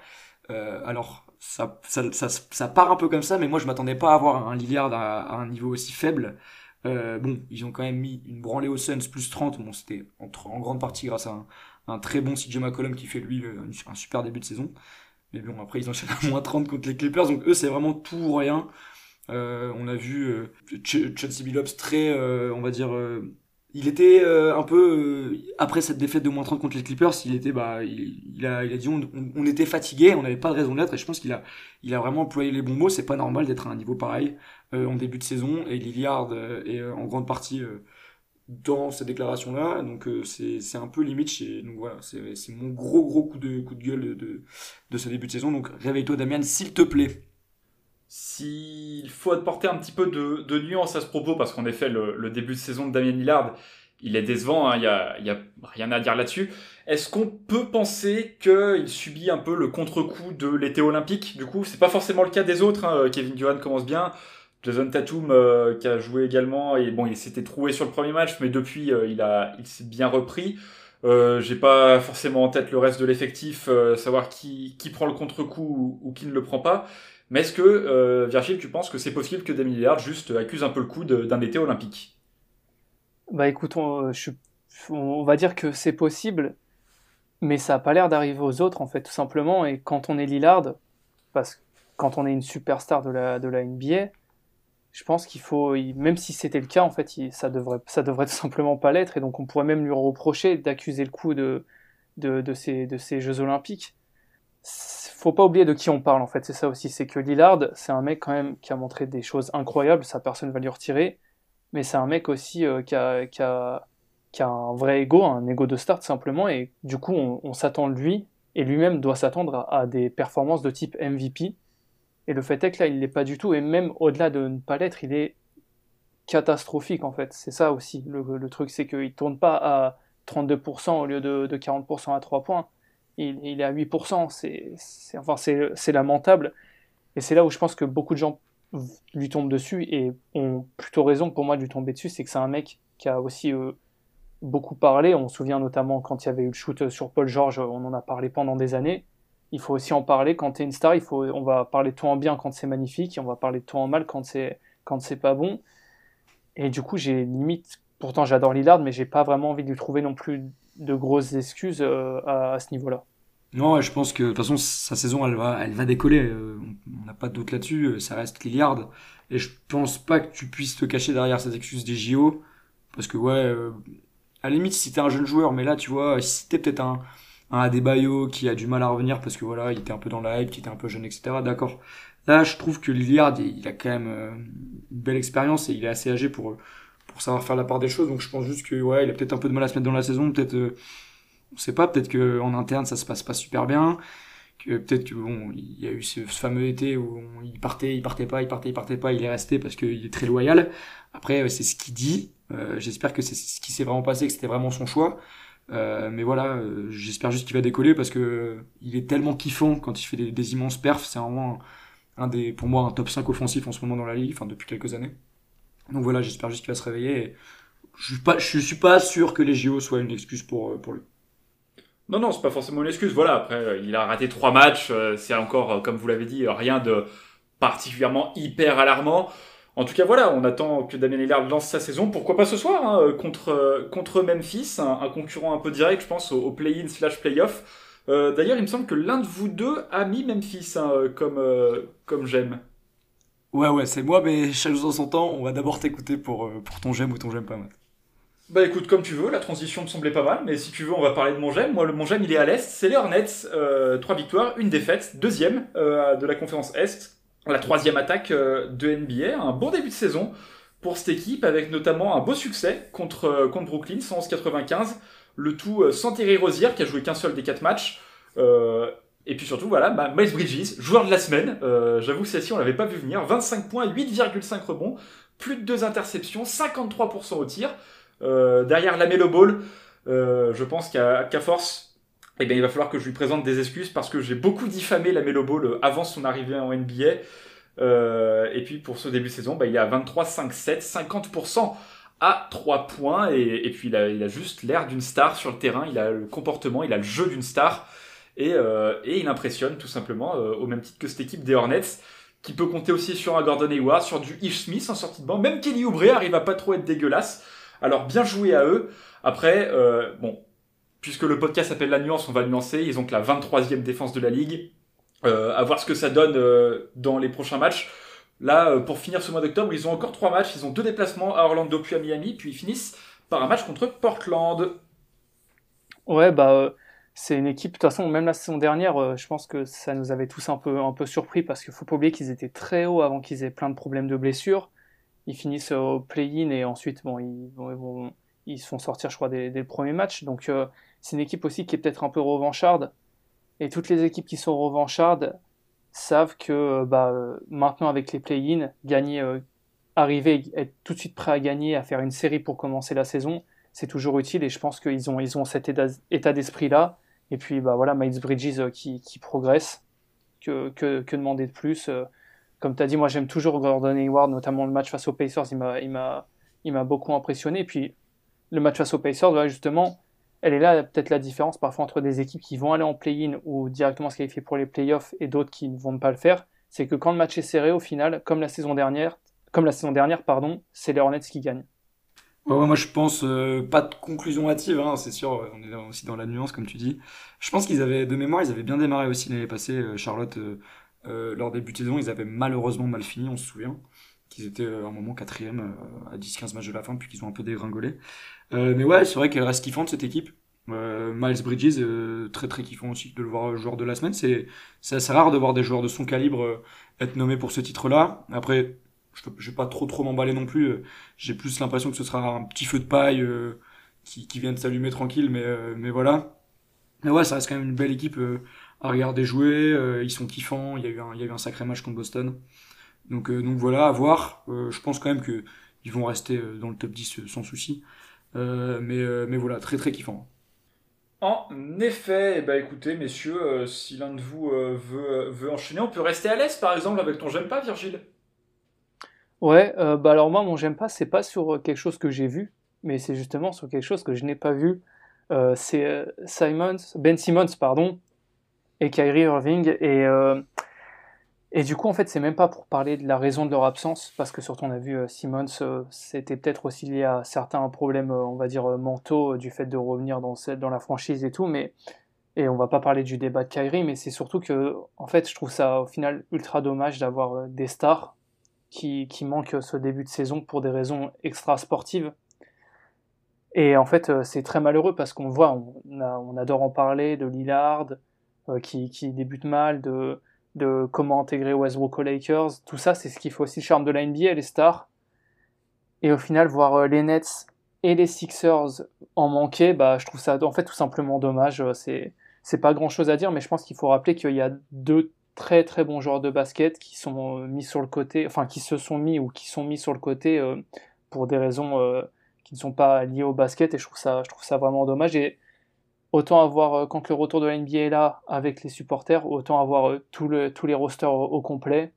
alors ça, ça, ça, ça, part un peu comme ça, mais moi je m'attendais pas à avoir un Lillard à, à un niveau aussi faible. Euh, bon, ils ont quand même mis une branlée aux Suns plus 30. Bon, c'était en, grande partie grâce à un, très bon CJ McCollum qui fait lui un, super début de saison. Mais bon, après ils enchaînent à moins 30 contre les Clippers. Donc eux, c'est vraiment tout ou rien. Euh, on a vu euh, Chelsea Billups très, euh, on va dire, euh, il était euh, un peu euh, après cette défaite de moins 30 contre les Clippers, il était bah il, a il a dit on, était fatigué, on n'avait pas de raison d'être et je pense qu'il a il a vraiment employé les bons mots, c'est pas normal d'être à un niveau pareil euh, en début de saison et Lillard est en grande partie dans ces déclarations là donc c'est c'est un peu limite chez donc voilà, c'est c'est mon gros gros coup de coup de gueule de de ce début de saison. Donc réveille-toi Damien s'il te plaît. S'il faut apporter un petit peu de, nuance à ce propos, parce qu'en effet, le, début de saison de Damien Lillard, il est décevant, hein, il hein, y, a, rien à dire là-dessus. Est-ce qu'on peut penser qu'il subit un peu le contre-coup de l'été olympique? Du coup, c'est pas forcément le cas des autres. Hein. Kevin Durant commence bien. Jason Tatum euh, qui a joué également et bon il s'était trouvé sur le premier match mais depuis euh, il il s'est bien repris euh, j'ai pas forcément en tête le reste de l'effectif euh, savoir qui qui prend le contre-coup ou, ou, qui ne le prend pas mais est-ce que, euh, Virgile, tu penses que c'est possible que Damien Lillard juste accuse un peu le coup d'un été olympique? Bah écoute, on, je, on va dire que c'est possible, mais ça n'a pas l'air d'arriver aux autres, en fait, tout simplement. Et quand on est Lillard, parce que quand on est une superstar de la, NBA, je pense qu'il faut, même si c'était le cas, en fait, ça devrait, devrait tout simplement pas l'être, et donc on pourrait même lui reprocher d'accuser le coup de ces Jeux Olympiques faut pas oublier de qui on parle en fait, c'est ça aussi, c'est que Lillard, c'est un mec quand même qui a montré des choses incroyables, ça personne va lui retirer, mais c'est un mec aussi euh, qui, a, un vrai ego, un ego de start simplement, et du coup on, s'attend de lui, et lui-même doit s'attendre à, des performances de type MVP, et le fait est que là il l'est pas du tout, et même au-delà de ne pas l'être, il est catastrophique en fait, c'est ça aussi le, le truc, c'est qu'il tourne pas à 32% au lieu de, de 40% à 3 points il, est à 8%, c'est enfin, lamentable. Et c'est là où je pense que beaucoup de gens lui tombent dessus et ont plutôt raison pour moi de lui tomber dessus, c'est que c'est un mec qui a aussi euh, beaucoup parlé. On se souvient notamment quand il y avait eu le shoot sur Paul George, on en a parlé pendant des années. Il faut aussi en parler quand tu es une star, il faut, on va parler de toi en bien quand c'est magnifique, on va parler de toi en mal quand c'est quand c'est pas bon. Et du coup, j'ai limite, pourtant j'adore Lillard, mais j'ai pas vraiment envie de lui trouver non plus de grosses excuses euh, à, ce niveau-là. Non, je pense que de toute façon sa saison elle va, elle va décoller. Euh, on n'a pas de doute là-dessus. Euh, ça reste Lillard et je pense pas que tu puisses te cacher derrière cette excuse des JO parce que ouais, à la limite si t'es un jeune joueur, mais là tu vois si t'es peut-être un un Adebayo qui a du mal à revenir parce que voilà il était un peu dans la hype, qui était un peu jeune, etc. D'accord. Là, je trouve que Lillard il a quand même une belle expérience et il est assez âgé pour pour savoir faire la part des choses. Donc je pense juste que ouais, il a peut-être un peu de mal à se mettre dans la saison, peut-être on sait pas, peut-être que en interne ça se passe pas super bien, que peut-être que bon, il y a eu ce, fameux été où il partait, il partait pas, il partait, il partait pas, il est resté parce qu'il est très loyal. Après, c'est ce qu'il dit. Euh, j'espère que c'est ce qui s'est vraiment passé, que c'était vraiment son choix. Euh, mais voilà, euh, j'espère juste qu'il va décoller parce que il est tellement kiffant quand il fait des, des immenses perfs. C'est vraiment un, un, des, pour moi, un top 5 offensif en ce moment dans la ligue, enfin depuis quelques années. Donc voilà, j'espère juste qu'il va se réveiller. Je suis pas, je suis pas sûr que les JO soient une excuse pour pour lui. Non, non, c'est pas forcément une excuse. Voilà, après, euh, il a raté trois matchs. Euh, c'est encore, euh, comme vous l'avez dit, rien de particulièrement hyper alarmant. En tout cas, voilà, on attend que Damien Lillard lance sa saison. Pourquoi pas ce soir hein, contre contre Memphis, un, concurrent un peu direct, je pense, au, play-in slash play-off. Euh, D'ailleurs, il me semble que l'un de vous deux a mis Memphis hein, comme euh, comme j'aime. Ouais, ouais, c'est moi, mais chaque en son temps, on va d'abord t'écouter pour pour ton j'aime ou ton j'aime pas. Matt. Bah écoute, comme tu veux, la transition me semblait pas mal, mais si tu veux, on va parler de mon gemme. Moi, le, mon gemme, il est à l'Est, c'est les Hornets. Euh, trois victoires, une défaite, deuxième euh, de la conférence Est, la troisième attaque euh, de NBA. Un bon début de saison pour cette équipe, avec notamment un beau succès contre, euh, contre Brooklyn, 111-95. Le tout euh, sans Terry Rozier, qui a joué qu'un seul des quatre matchs. Et puis surtout, voilà, bah, Miles Bridges, joueur de la semaine. J'avoue que celle-ci, on l'avait pas vu venir. 25 points, 8,5 rebonds plus de deux interceptions, 53% au tir. derrière la Melo Ball, je pense qu'à force, eh bien, il va falloir que je lui présente des excuses parce que j'ai beaucoup diffamé la Melo Ball avant son arrivée en NBA. et puis pour ce début de saison, bah, il est à 23, 5, 7, 50% à 3 points et, puis il a juste l'air d'une star sur le terrain, il a le comportement, il a le jeu d'une star et, euh, et, il impressionne tout simplement euh, au même titre que cette équipe des Hornets qui peut compter aussi sur un Gordon Hayward, sur du Ish Smith en sortie de banc, même Kelly Oubre arrive à pas trop être dégueulasse. Alors bien joué à eux. Après, euh, bon, puisque le podcast s'appelle La Nuance, on va nuancer. Ils ont que la 23e défense de la ligue. à voir ce que ça donne dans les prochains matchs. Là, euh, pour finir ce mois d'octobre, ils ont encore trois matchs. Ils ont deux déplacements à Orlando puis à Miami, puis ils finissent par un match contre Portland. Ouais, bah euh, c'est une équipe. De toute façon, même la saison dernière, euh, je pense que ça nous avait tous un peu un peu surpris parce qu'il faut pas oublier qu'ils étaient très hauts avant qu'ils aient plein de problèmes de blessures. Ils finissent au play-in et ensuite, bon, ils, vont, ils se font sortir, je crois, dès, le premier match. Donc, c'est une équipe aussi qui est peut-être un peu revancharde. Et toutes les équipes qui sont revanchardes, savent que euh, bah, euh, maintenant avec les play-in, gagner, euh, arriver, être tout de suite prêt à gagner, à faire une série pour commencer la saison, c'est toujours utile et je pense qu'ils ont, ils ont cet état, d'esprit-là. Et puis bah, voilà, Miles Bridges qui, qui progresse, que, que, demander de plus Comme tu as dit, moi j'aime toujours Gordon Hayward, notamment le match face aux Pacers, il m'a, beaucoup impressionné. Et puis le match face aux Pacers, justement, elle est là peut-être la différence parfois entre des équipes qui vont aller en play-in ou directement se qualifier pour les playoffs et d'autres qui ne vont pas le faire. C'est que quand le match est serré, au final, comme la saison dernière, comme la saison dernière, pardon, c'est les Hornets qui gagnent. Moi je pense euh, pas de conclusion hâtive, hein, c'est sûr, on est aussi dans la nuance comme tu dis. Je pense qu'ils avaient de mémoire, ils avaient bien démarré aussi l'année passée. Euh, Charlotte, euh, leur début de saison, ils avaient malheureusement mal fini, on se souvient qu'ils étaient à un moment quatrième à 10-15 matchs de la fin, puis qu'ils ont un peu dégringolé. Euh, mais ouais, c'est vrai qu'elle reste kiffante cette équipe. Euh, Miles Bridges, euh, très très kiffant aussi de le voir joueur de la semaine. C'est assez rare de voir des joueurs de son calibre être nommés pour ce titre-là. Après, je vais pas trop trop m'emballer non plus. J'ai plus l'impression que ce sera un petit feu de paille qui, qui vient de s'allumer tranquille, mais, mais voilà. Mais ouais, ça reste quand même une belle équipe à regarder jouer. ils sont kiffants. Il y, a eu un, il y a eu un sacré match contre Boston. Donc, donc voilà, à voir. je pense quand même que ils vont rester dans le top 10 sans souci. Euh, mais, euh, mais voilà, très très kiffant. En effet, ben, écoutez, messieurs, euh, si l'un de vous veut, veut enchaîner, on peut rester à l'aise, par exemple, avec ton j'aime pas, Virgile. Ouais, bah alors moi, mon j'aime pas, c'est pas sur quelque chose que j'ai vu, mais c'est justement sur quelque chose que je n'ai pas vu. c'est Simons, Ben Simmons, pardon, et Kyrie Irving. Et et du coup, en fait, c'est même pas pour parler de la raison de leur absence, parce que surtout on a vu euh, Simmons, euh, c'était peut-être aussi lié à certains problèmes, euh, on va dire, mentaux, du fait de revenir dans, dans la franchise et tout, mais et on va pas parler du débat de Kyrie, mais c'est surtout que, en fait, je trouve ça au final ultra dommage d'avoir des stars qui, qui manquent ce début de saison pour des raisons extra sportives. Et en fait, c'est très malheureux parce qu'on voit, on, on, adore en parler de Lillard qui, qui débute mal, de de comment intégrer Westbrook aux Lakers, tout ça, c'est ce qui fait aussi le charme de la NBA, les stars. Et au final, voir euh, les Nets et les Sixers en manquer, bah, je trouve ça en fait tout simplement dommage. Euh, c'est, c'est pas grand chose à dire, mais je pense qu'il faut rappeler qu'il y a deux très très bons joueurs de basket qui sont euh, mis sur le côté, enfin qui se sont mis ou qui sont mis sur le côté pour des raisons qui ne sont pas liées au basket, et je trouve ça, je trouve ça vraiment dommage. Et autant avoir, euh, quand le retour de la NBA est là avec les supporters, autant avoir euh, tous les rosters au, complet.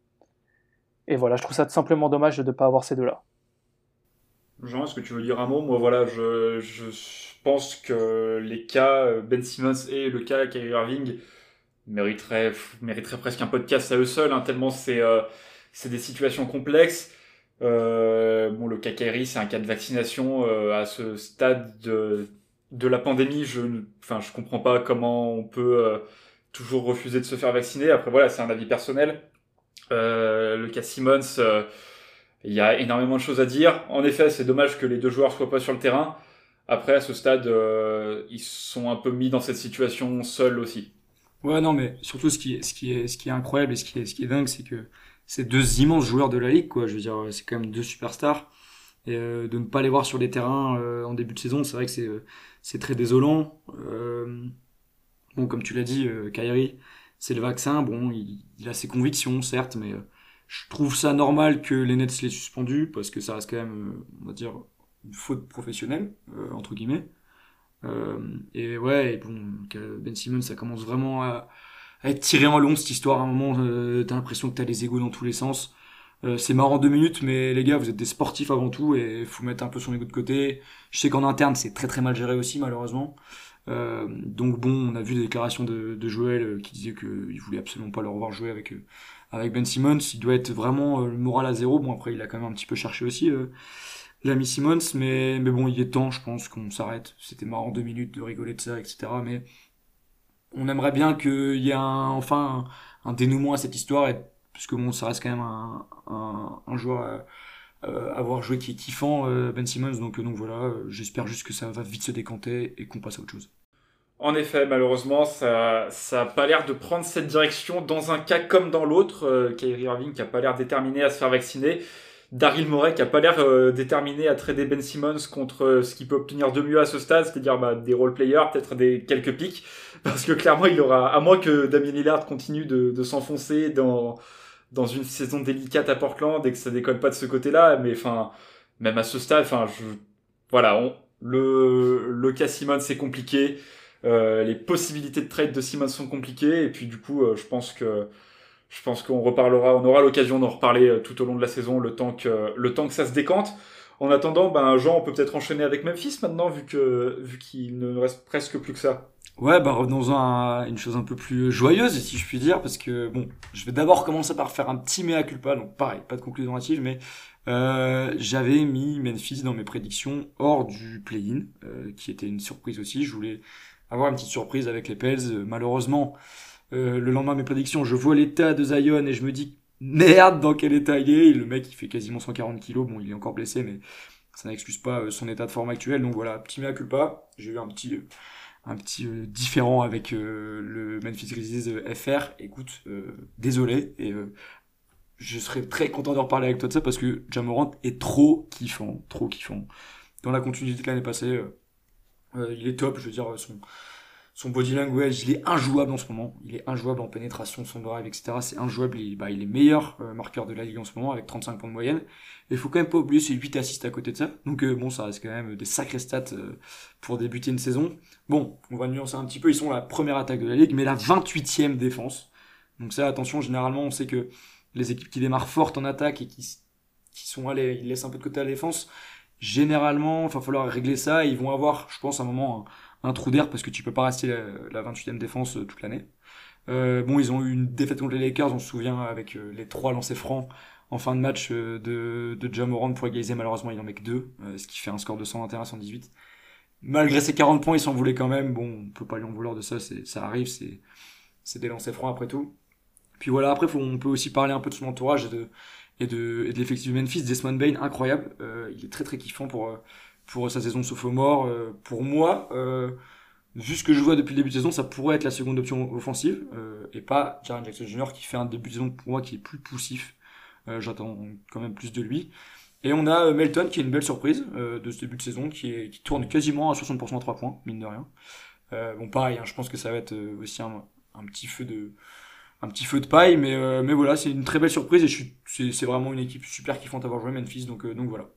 Et voilà, je trouve ça tout simplement dommage de ne pas avoir ces deux-là. Jean, est-ce que tu veux dire un mot? Moi, voilà, je, je, pense que les cas euh, Ben Simmons et le cas Kyrie Irving mériteraient, mériteraient presque un podcast à eux seuls, hein, tellement c'est c'est des situations complexes. bon, le Kyrie, c'est un cas de vaccination à ce stade de de la pandémie, je ne je comprends pas comment on peut euh, toujours refuser de se faire vacciner. Après, voilà, c'est un avis personnel. Euh, le cas Simmons, euh, il y a énormément de choses à dire. En effet, c'est dommage que les deux joueurs soient pas sur le terrain. Après, à ce stade, ils sont un peu mis dans cette situation seuls aussi. Ouais, non, mais surtout, ce qui est, ce qui est, ce qui est incroyable et ce qui est, ce qui est dingue, c'est que c'est deux immenses joueurs de la ligue, quoi. Je veux dire, c'est quand même deux superstars. Et de ne pas les voir sur les terrains en début de saison, c'est vrai que c'est c'est très désolant. Euh, bon, comme tu l'as dit, euh, Kyrie, c'est le vaccin. Bon, il, a ses convictions, certes, mais euh, Je trouve ça normal que les Nets l'aient suspendu parce que ça reste quand même, on va dire, une faute professionnelle entre guillemets. Et ouais, et bon, Ben Simmons, ça commence vraiment à, être tiré en long cette histoire. À un moment, t'as l'impression que t'as les égaux dans tous les sens. Euh, c'est marrant deux minutes, mais les gars, vous êtes des sportifs avant tout et faut mettre un peu son ego de côté. Je sais qu'en interne, c'est très très mal géré aussi, malheureusement. Euh, donc bon, on a vu des déclarations de, de Joël euh, qui disait qu'il voulait absolument pas le revoir jouer avec avec Ben Simmons. Il doit être vraiment le moral à zéro. Bon après, il a quand même un petit peu cherché aussi l'ami Simmons, mais mais bon, il est temps, je pense, qu'on s'arrête. C'était marrant deux minutes de rigoler de ça, etc. Mais on aimerait bien qu'il y ait un, enfin un, dénouement à cette histoire et puisque bon, ça reste quand même un, un, un joueur à, euh, avoir joué qui est kiffant, euh, Ben Simmons. Donc, donc voilà, j'espère juste que ça va vite se décanter et qu'on passe à autre chose. En effet, malheureusement, ça n'a pas l'air de prendre cette direction dans un cas comme dans l'autre. Euh, Kyrie Irving qui a pas l'air déterminé à se faire vacciner. Daryl Morey qui a pas l'air euh, déterminé à trader Ben Simmons contre ce qu'il peut obtenir de mieux à ce stade, c'est-à-dire bah, des role players, peut-être des quelques pics, [LAUGHS] parce que clairement il aura, à moins que Damien Lillard continue de, de s'enfoncer dans dans une saison délicate à Portland et que ça déconne pas de ce côté-là, mais enfin, même à ce stade, enfin, je, voilà, on, le, le cas Simmons c'est compliqué, euh, les possibilités de trade de Simmons sont compliquées, et puis du coup, euh, je pense que je pense qu'on reparlera, on aura l'occasion d'en reparler euh, tout au long de la saison, le temps que le temps que ça se décante. En attendant, ben Jean, on peut peut-être enchaîner avec Memphis maintenant, vu que vu qu'il ne reste presque plus que ça. Ouais, bah revenons à une chose un peu plus joyeuse, si je puis dire, parce que bon, je vais d'abord commencer par faire un petit mea culpa, donc pareil, pas de conclusion hâtive, mais euh, j'avais mis Memphis dans mes prédictions hors du play-in, euh, qui était une surprise aussi. Je voulais avoir une petite surprise avec les Pels. Malheureusement, euh, le lendemain de mes prédictions, je vois l'état de Zion et je me dis merde dans quel état il est. le mec, il fait quasiment 140 kilos. Bon, il est encore blessé, mais ça n'excuse pas son état de forme actuel. Donc voilà, petit mea culpa. J'ai eu un petit un petit euh, différent avec euh, le Memphis Grizzlies FR. Écoute, euh, désolé et je serais très content de reparler avec toi de ça parce que Jamorant est trop kiffant, trop kiffant. Dans la continuité de l'année passée, il est top. Je veux dire, son son body language, il est injouable en ce moment. Il est injouable en pénétration, son drive, etc. C'est injouable. Il, bah, il est meilleur euh, marqueur de la ligue en ce moment avec 35 points de moyenne. Et il faut quand même pas oublier ses 8 assists à côté de ça. Donc euh, bon, ça reste quand même des sacrés stats euh, pour débuter une saison. Bon, on va nuancer un petit peu. Ils sont la première attaque de la ligue, mais la 28e défense. Donc ça, attention, généralement, on sait que les équipes qui démarrent fortes en attaque et qui, qui sont allées, ils laissent un peu de côté la défense, généralement, il va falloir régler ça. Ils vont avoir, je pense, un moment, trou d'air parce que tu peux pas rester la, 28e défense euh, toute l'année. Euh, bon, ils ont eu une défaite contre les Lakers, on se souvient, avec euh, les trois lancers francs en fin de match de, de Jamorant pour égaliser. Malheureusement, il en met que deux, ce qui fait un score de 121 118. Malgré ses 40 points, il s'en voulait quand même. Bon, on peut pas lui en vouloir de ça, ça arrive, c'est, c'est des lancers francs après tout. Puis voilà, après, on peut aussi parler un peu de son entourage et de, et de, et de l'effectif du Memphis. Desmond Bain, incroyable. il est très très kiffant pour, pour sa saison sophomore. Euh, pour moi, euh, vu ce que je vois depuis le début de saison, ça pourrait être la seconde option offensive euh, et pas Jaren Jackson Jr. qui fait un début de saison pour moi qui est plus poussif. J'attends quand même plus de lui. Et on a Melton qui est une belle surprise de ce début de saison, qui, est, qui tourne quasiment à 60% à 3 points, mine de rien. bon, pareil, hein, je pense que ça va être aussi un, petit feu de un petit feu de paille, mais, mais voilà, c'est une très belle surprise et c'est vraiment une équipe super kiffante à avoir joué Memphis, donc, donc voilà.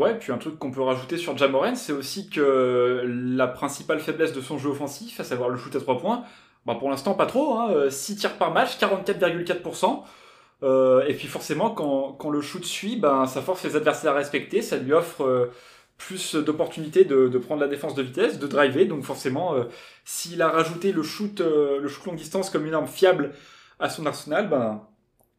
Ouais, puis un truc qu'on peut rajouter sur Jamoran, c'est aussi que la principale faiblesse de son jeu offensif, à savoir le shoot à 3 points, bah pour l'instant pas trop, hein, 6 tirs par match, 44,4%. Euh, et puis forcément, quand, quand le shoot suit, ça force les adversaires à respecter, ça lui offre euh, plus d'opportunités de, prendre la défense de vitesse, de driver. Donc forcément, euh, s'il a rajouté le shoot, le shoot longue distance comme une arme fiable à son arsenal, ben,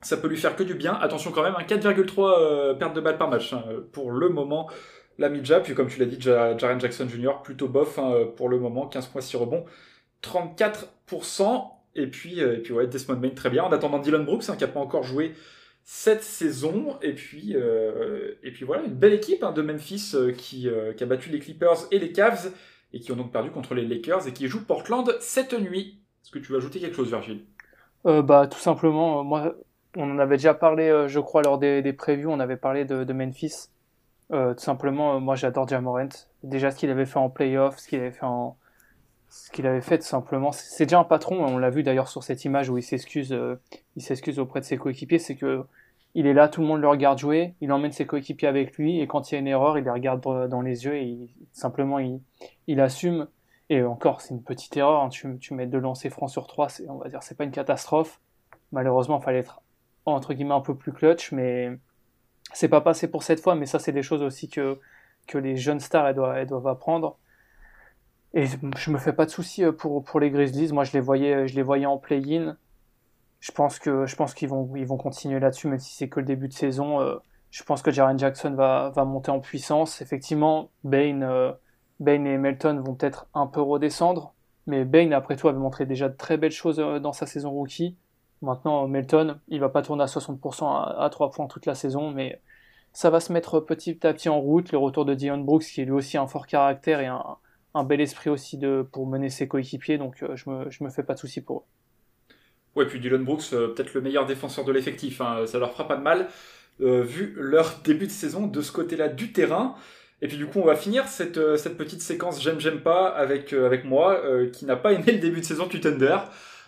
ça peut lui faire que du bien. Attention quand même, 4,3 hein, euh, pertes de balles par match hein, pour le moment. La Midja, puis comme tu l'as dit, Jaren Jackson Jr., plutôt bof hein, pour le moment, 15 points 6 rebonds, 34%. Et puis, euh, et puis Desmond Bain très bien. En attendant Dylan Brooks, qui n'a pas encore joué cette saison. Et puis, euh, et puis voilà, une belle équipe de Memphis qui, qui a battu les Clippers et les Cavs et qui ont donc perdu contre les Lakers et qui joue Portland cette nuit. Est-ce que tu veux ajouter quelque chose, Virgile? Bah, tout simplement, moi, on en avait déjà parlé, euh, je crois, lors des, des previews, on avait parlé de, Memphis. Euh, tout simplement, euh, moi j'adore Jamorant. Déjà ce qu'il avait fait en playoff, ce qu'il avait fait ce qu'il avait fait tout simplement, c'est déjà un patron, on l'a vu d'ailleurs sur cette image où il s'excuse, il s'excuse auprès de ses coéquipiers, c'est que il est là, tout le monde le regarde jouer, il emmène ses coéquipiers avec lui et quand il y a une erreur, il les regarde dans les yeux et il, simplement il, il assume. Et encore, c'est une petite erreur, hein. tu, tu, mets deux lancers francs sur trois, on va dire, c'est pas une catastrophe. Malheureusement, il fallait être entre guillemets un peu plus clutch, mais c'est pas passé pour cette fois. Mais ça, c'est des choses aussi que que les jeunes stars elles doivent, elles doivent apprendre. Et je me fais pas de soucis euh, pour, pour les Grizzlies. Moi, je les voyais, je les voyais en play-in. Je pense que je pense qu'ils vont ils vont continuer là-dessus, même si c'est que le début de saison. Euh, je pense que Jaren Jackson va, va monter en puissance. Effectivement, Bain, euh, Bain et Melton vont peut-être un peu redescendre, mais Bain après tout avait montré déjà de très belles choses dans sa saison rookie. Maintenant, Melton, il va pas tourner à 60% à, à 3 points toute la saison, mais ça va se mettre petit à petit en route. Le retour de Dion Brooks, qui est lui aussi un fort caractère et un, bel esprit aussi pour mener ses coéquipiers, donc euh, je, me, je me fais pas de soucis pour eux. Ouais, puis Dylan Brooks, euh, peut-être le meilleur défenseur de l'effectif, hein, ça leur fera pas de mal, euh, vu leur début de saison de ce côté-là du terrain. Et puis du coup, on va finir cette, petite séquence j'aime j'aime pas avec avec moi qui n'a pas aimé le début de saison du Thunder.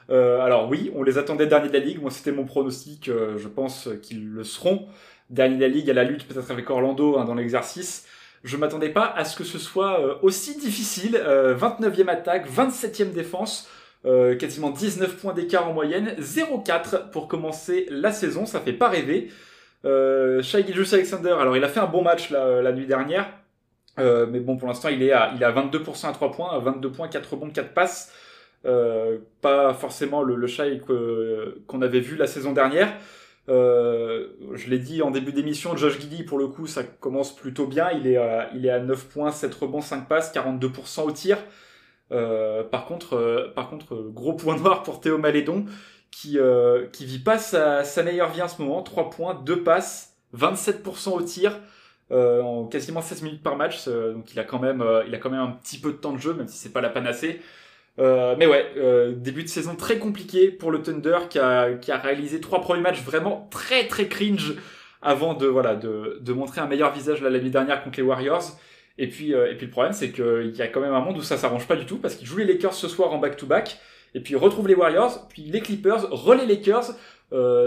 Alors oui, on les attendait dernier de la ligue. Moi, c'était mon pronostic. je pense qu'ils le seront dernier de la ligue à la lutte peut-être avec Orlando hein, dans l'exercice. Je m'attendais pas à ce que ce soit euh, aussi difficile. 29e euh, attaque, 27e défense, euh, quasiment 19 points d'écart en moyenne, 0-4 pour commencer la saison, ça fait pas rêver. Euh, Shai Alexander, alors il a fait un bon match la, nuit dernière, mais bon pour l'instant il est à il a 22% à 3 points, 22 points, 4 rebonds, 4 passes. Pas forcément le, le Shai qu'on avait vu la saison dernière. Euh, je l'ai dit en début d'émission, Josh Giddy, pour le coup, ça commence plutôt bien. Il est à, il est à 9 points, 7 rebonds, 5 passes, 42% au tir. Euh, par contre, euh, par contre, gros point noir pour Théo Malédon, qui, euh, qui vit pas sa, sa, meilleure vie en ce moment. 3 points, 2 passes, 27% au tir, en quasiment 16 minutes par match. donc il a, quand même, il a quand même un petit peu de temps de jeu, même si c'est pas la panacée. Euh, mais ouais, euh, début de saison très compliqué pour le Thunder qui a, qui a réalisé trois premiers matchs vraiment très très cringe avant de voilà de, de montrer un meilleur visage la l'année dernière contre les Warriors. Et puis euh, et puis le problème c'est qu'il y a quand même un monde où ça s'arrange pas du tout parce qu'ils jouent les Lakers ce soir en back to back et puis ils retrouvent les Warriors, puis les Clippers, relais Lakers.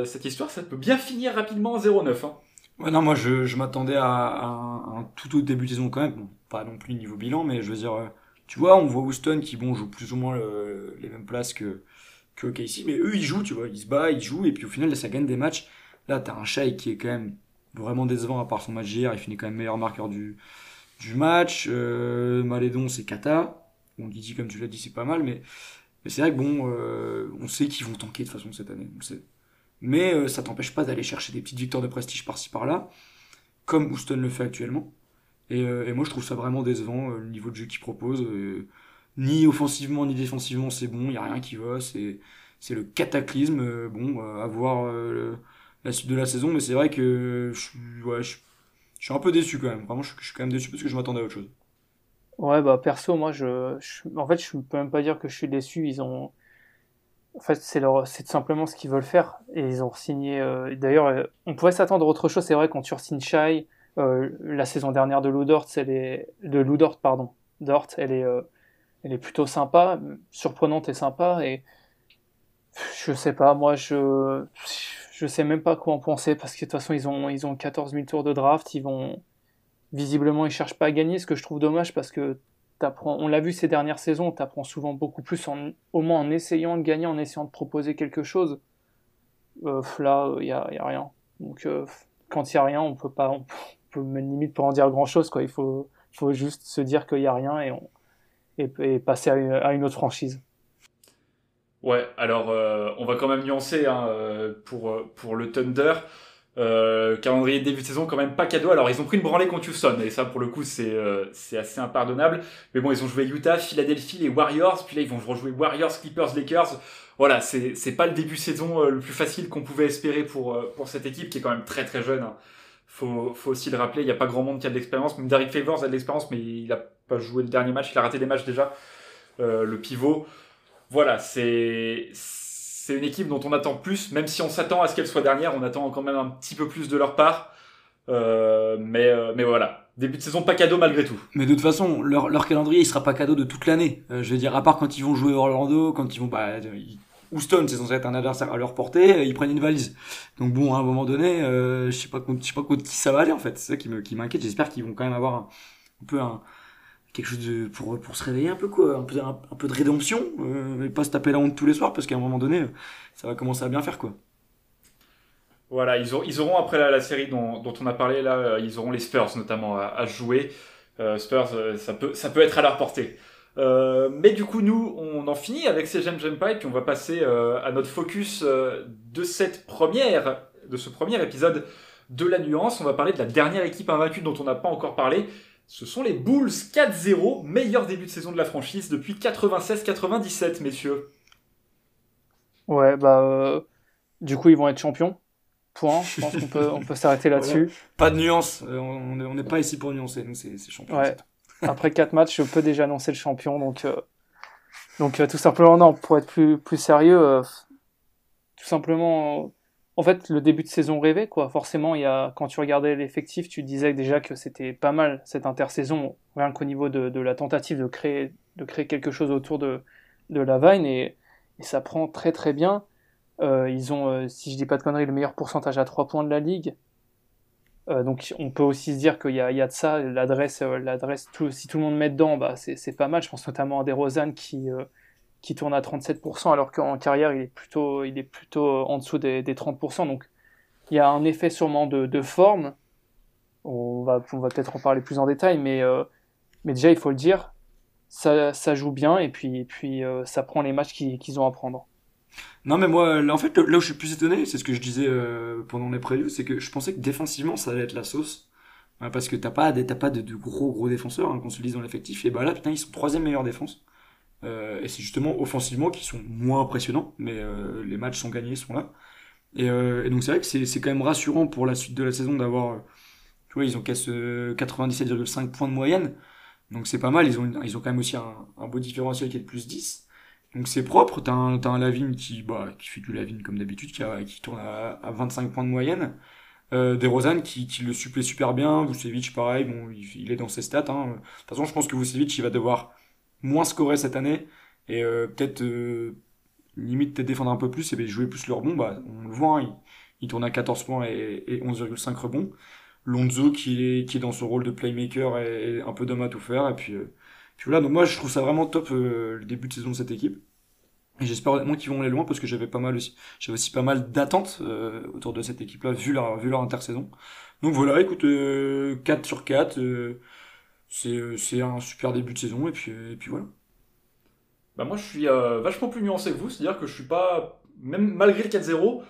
Cette histoire ça peut bien finir rapidement en 0-9. Hein. Ouais, non, moi je, je m'attendais à, un, tout autre début de saison quand même, pas non plus niveau bilan, mais je veux dire tu vois, on voit Houston qui, bon, joue plus ou moins les mêmes places que, que KC, mais eux, ils jouent, tu vois, ils se battent, ils jouent, et puis au final, ça gagne des matchs. Là, t'as un Shai qui est quand même vraiment décevant, à part son match hier, il finit quand même meilleur marqueur du, du match. Euh, Malédon, c'est Kata. Bon, Guidi, comme tu l'as dit, c'est pas mal, mais, mais c'est vrai que bon, euh, on sait qu'ils vont tanker de façon cette année, on sait. Mais euh, ça t'empêche pas d'aller chercher des petites victoires de prestige par-ci par-là, comme Houston le fait actuellement. Et, euh, et, moi, je trouve ça vraiment décevant, euh, le niveau de jeu qu'il propose. Euh, ni offensivement, ni défensivement, c'est bon, il n'y a rien qui va. C'est, c'est le cataclysme. bon, à voir la suite de la saison, mais c'est vrai que je, ouais, je, je, suis un peu déçu quand même. Vraiment, je, je, suis quand même déçu parce que je m'attendais à autre chose. Ouais, bah perso, moi, je, en fait, je peux même pas dire que je suis déçu. Ils ont, en fait, c'est leur, c'est simplement ce qu'ils veulent faire et ils ont signé. D'ailleurs, on pourrait s'attendre à autre chose. C'est vrai quand tu signes Shai, euh, la saison dernière de Ludort, elle est de Ludort, pardon, Dort, elle est, euh, elle est plutôt sympa, surprenante et sympa. Et je sais pas, moi je, je sais même pas quoi en penser parce que de toute façon ils ont, ils ont 14 000 tours de draft, ils vont visiblement ils cherchent pas à gagner, ce que je trouve dommage parce que apprends, on l'a vu ces dernières saisons, tu apprends souvent beaucoup plus en, au moins en essayant de gagner, en essayant de proposer quelque chose. Euh, là, il y a, a, rien. Donc euh, quand il y a rien, on peut pas, même limite pour en dire grand chose. Quoi. Il faut, faut juste se dire qu'il n'y a rien et, on, et, passer à une, autre franchise. Ouais, alors euh, on va quand même nuancer hein, euh, pour, pour le Thunder. Euh, calendrier début de saison quand même pas cadeau. Alors ils ont pris une branlée contre Houston et ça pour le coup c'est c'est assez impardonnable. Mais bon ils ont joué Utah, Philadelphie, les Warriors, puis là ils vont rejouer Warriors, Clippers, Lakers. Voilà c'est c'est pas le début de saison le plus facile qu'on pouvait espérer pour pour cette équipe qui est quand même très très jeune. Hein faut, faut aussi le rappeler, il n'y a pas grand monde qui a de l'expérience. Même Derek Favors a de l'expérience, mais il n'a pas joué le dernier match, il a raté des matchs déjà. Euh, le pivot. Voilà, c'est une équipe dont on attend plus, même si on s'attend à ce qu'elle soit dernière, on attend quand même un petit peu plus de leur part. Euh, mais, euh, mais voilà, début de saison pas cadeau malgré tout. Mais de toute façon, leur, calendrier, il sera pas cadeau de toute l'année. Je veux dire, à part quand ils vont jouer Orlando, quand ils vont, bah, Houston, c'est censé être un adversaire à leur portée, ils prennent une valise. Donc bon, à un moment donné, euh, je sais pas je sais pas contre qui ça va aller en fait. C'est ça qui me, qui m'inquiète. J'espère qu'ils vont quand même avoir un, peu un, quelque chose de, pour, pour se réveiller un peu quoi, un peu, de rédemption, euh, pas se taper la honte tous les soirs parce qu'à un moment donné, euh, ça va commencer à bien faire quoi. Voilà, ils, auront, ils auront après la, la série dont, dont on a parlé là, euh, ils auront les Spurs notamment à, à jouer. Euh, Spurs, euh, ça peut, ça peut être à leur portée. Euh, mais du coup, nous, on en finit avec ces J'aime, J'aime pas, et puis on va passer euh, à notre focus euh, de cette première, de ce premier épisode de la nuance. On va parler de la dernière équipe invaincue dont on n'a pas encore parlé. Ce sont les Bulls 4-0, meilleur début de saison de la franchise depuis 96-97, messieurs. Ouais, bah, euh, du coup, ils vont être champions. Point. Je pense qu'on peut, on peut s'arrêter [LAUGHS] là-dessus. Pas de nuance, euh, on n'est pas ici pour nuancer, nous c'est c'est champion. Ouais. Après quatre matchs, je peux déjà annoncer le champion. Donc, euh, donc euh, tout simplement, non, pour être plus, plus sérieux, euh, tout simplement, en fait, le début de saison rêvé, quoi. Forcément, il y a, quand tu regardais l'effectif, tu disais déjà que c'était pas mal cette intersaison, rien qu'au niveau de, de la tentative de créer, de créer quelque chose autour de, de la Vine, et, et ça prend très très bien. Euh, ils ont, euh, si je dis pas de conneries, le meilleur pourcentage à 3 points de la ligue. Euh, donc on peut aussi se dire qu'il y y a de ça, l'adresse, euh, si tout le monde met dedans, bah c'est, pas mal. Je pense notamment à DeRozan qui euh, qui tourne à 37%, alors qu'en carrière il est plutôt, il est plutôt euh, en dessous des, des 30%. Donc il y a un effet sûrement de, de forme. On va, on va peut-être en parler plus en détail, mais mais déjà il faut le dire, ça, ça joue bien et puis et puis ça prend les matchs qu'ils, qu'ils ont à prendre. Non mais moi, là, en fait, là où je suis plus étonné, c'est ce que je disais euh, pendant les previews, c'est que je pensais que défensivement ça allait être la sauce. Ouais, parce que t'as pas, des- t'as pas de, gros gros défenseurs hein, qu'on se lise dans l'effectif. Et bah là, putain, ils sont troisième meilleure défense. Euh, et c'est justement offensivement qu'ils sont moins impressionnants, mais euh, les matchs sont gagnés, sont là. Et, euh, et donc c'est vrai que c'est quand même rassurant pour la suite de la saison d'avoir, euh, tu vois, ils euh, 97,5 points de moyenne. Donc c'est pas mal, ils ont, ils ont quand même aussi un, un beau différentiel qui est de plus 10. Donc c'est propre, t'as un, un Lavigne qui, bah, qui fait du Lavigne comme d'habitude, qui, tourne à, à 25 points de moyenne. Euh, des qui, qui le supplée super bien, Vucevic pareil, bon, il, est dans ses stats. Hein. De toute façon, je pense que Vucevic il va devoir moins scorer cette année et euh, peut-être euh, limite peut-être défendre un peu plus et jouer plus le rebond. Bah, on le voit, hein, il, tourne à 14 points et, et 11,5 rebonds. Lonzo qui est, qui est dans son rôle de playmaker et, et un peu d'homme à tout faire. Et puis, euh, voilà, donc moi je trouve ça vraiment top euh, le début de saison de cette équipe. Et j'espère honnêtement qu'ils vont aller loin parce que j'avais pas mal aussi, j'avais aussi pas mal d'attentes euh, autour de cette équipe-là vu leur, vu leur intersaison. Donc voilà, écoute, euh, 4 sur 4, euh, c'est, euh, un super début de saison et puis, euh, et puis voilà. Bah moi je suis euh, vachement plus nuancé que vous, c'est-à-dire que je suis pas, même malgré le 4-0,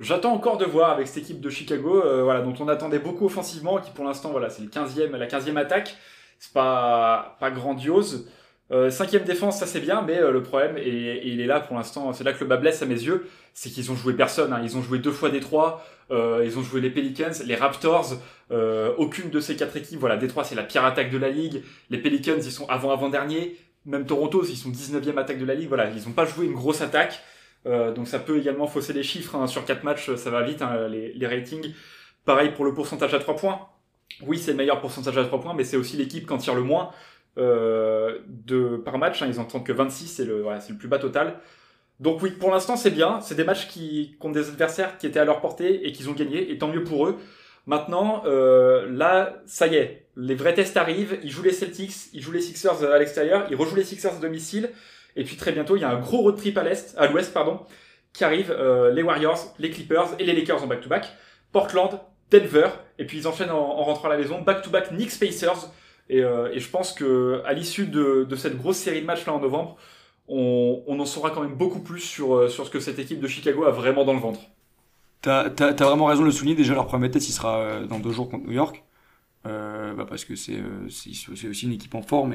j'attends encore de voir avec cette équipe de Chicago, euh, voilà, dont on attendait beaucoup offensivement, qui pour l'instant voilà, c'est le 15e, la 15e attaque, c'est pas, pas grandiose. Euh, cinquième défense, ça c'est bien, mais euh, le problème, et, il est là pour l'instant, c'est là que le bas blesse à mes yeux, c'est qu'ils ont joué personne. Hein. Ils ont joué deux fois Détroit, euh, ils ont joué les Pelicans, les Raptors, euh, aucune de ces quatre équipes. Voilà, Détroit c'est la pire attaque de la ligue, les Pelicans ils sont avant-avant-dernier, même Toronto ils sont 19e attaque de la ligue. Voilà, ils n'ont pas joué une grosse attaque, euh, donc ça peut également fausser les chiffres. Hein. Sur quatre matchs, ça va vite, hein, les, les ratings. Pareil pour le pourcentage à 3 points. Oui, c'est le meilleur pourcentage à 3 points, mais c'est aussi l'équipe quand tire le moins euh, de, par match. Hein, ils en tentent que 26, c'est le, plus bas total. Donc oui, pour l'instant c'est bien. C'est des matchs qui contre des adversaires qui étaient à leur portée et qu'ils ont gagné, et tant mieux pour eux. Maintenant, euh, là, ça y est, les vrais tests arrivent. Ils jouent les Celtics, ils jouent les Sixers à l'extérieur, ils rejouent les Sixers à domicile. Et puis très bientôt, il y a un gros road trip à l'ouest, pardon, qui arrive. Euh, les Warriors, les Clippers et les Lakers en back-to-back. Portland, Denver, et puis ils enchaînent en, en rentrant à la maison, back-to-back Knicks Pacers. Et, euh, je pense que à l'issue de, cette grosse série de matchs là en novembre, on, en saura quand même beaucoup plus sur, euh, sur ce que cette équipe de Chicago a vraiment dans le ventre. T'as, vraiment raison de le souligner. Déjà, leur premier test, il sera euh, dans deux jours contre New York. Bah parce que c'est, aussi une équipe en forme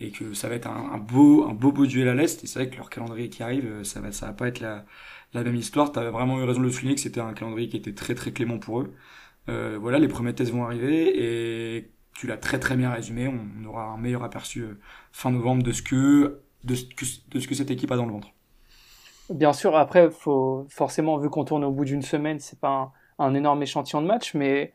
et, que ça va être un, beau, un beau beau duel à l'Est. Et c'est vrai que leur calendrier qui arrive, ça va, ça va pas être la, la même histoire. T'as vraiment eu raison de le souligner que c'était un calendrier qui était très très clément pour eux. Euh, voilà, les premiers tests vont arriver et tu l'as très très bien résumé. On, aura un meilleur aperçu euh, fin novembre de ce que, de ce que, cette équipe a dans le ventre. Bien sûr, après, faut forcément, vu qu'on tourne au bout d'une semaine, c'est pas un, un énorme échantillon de match, mais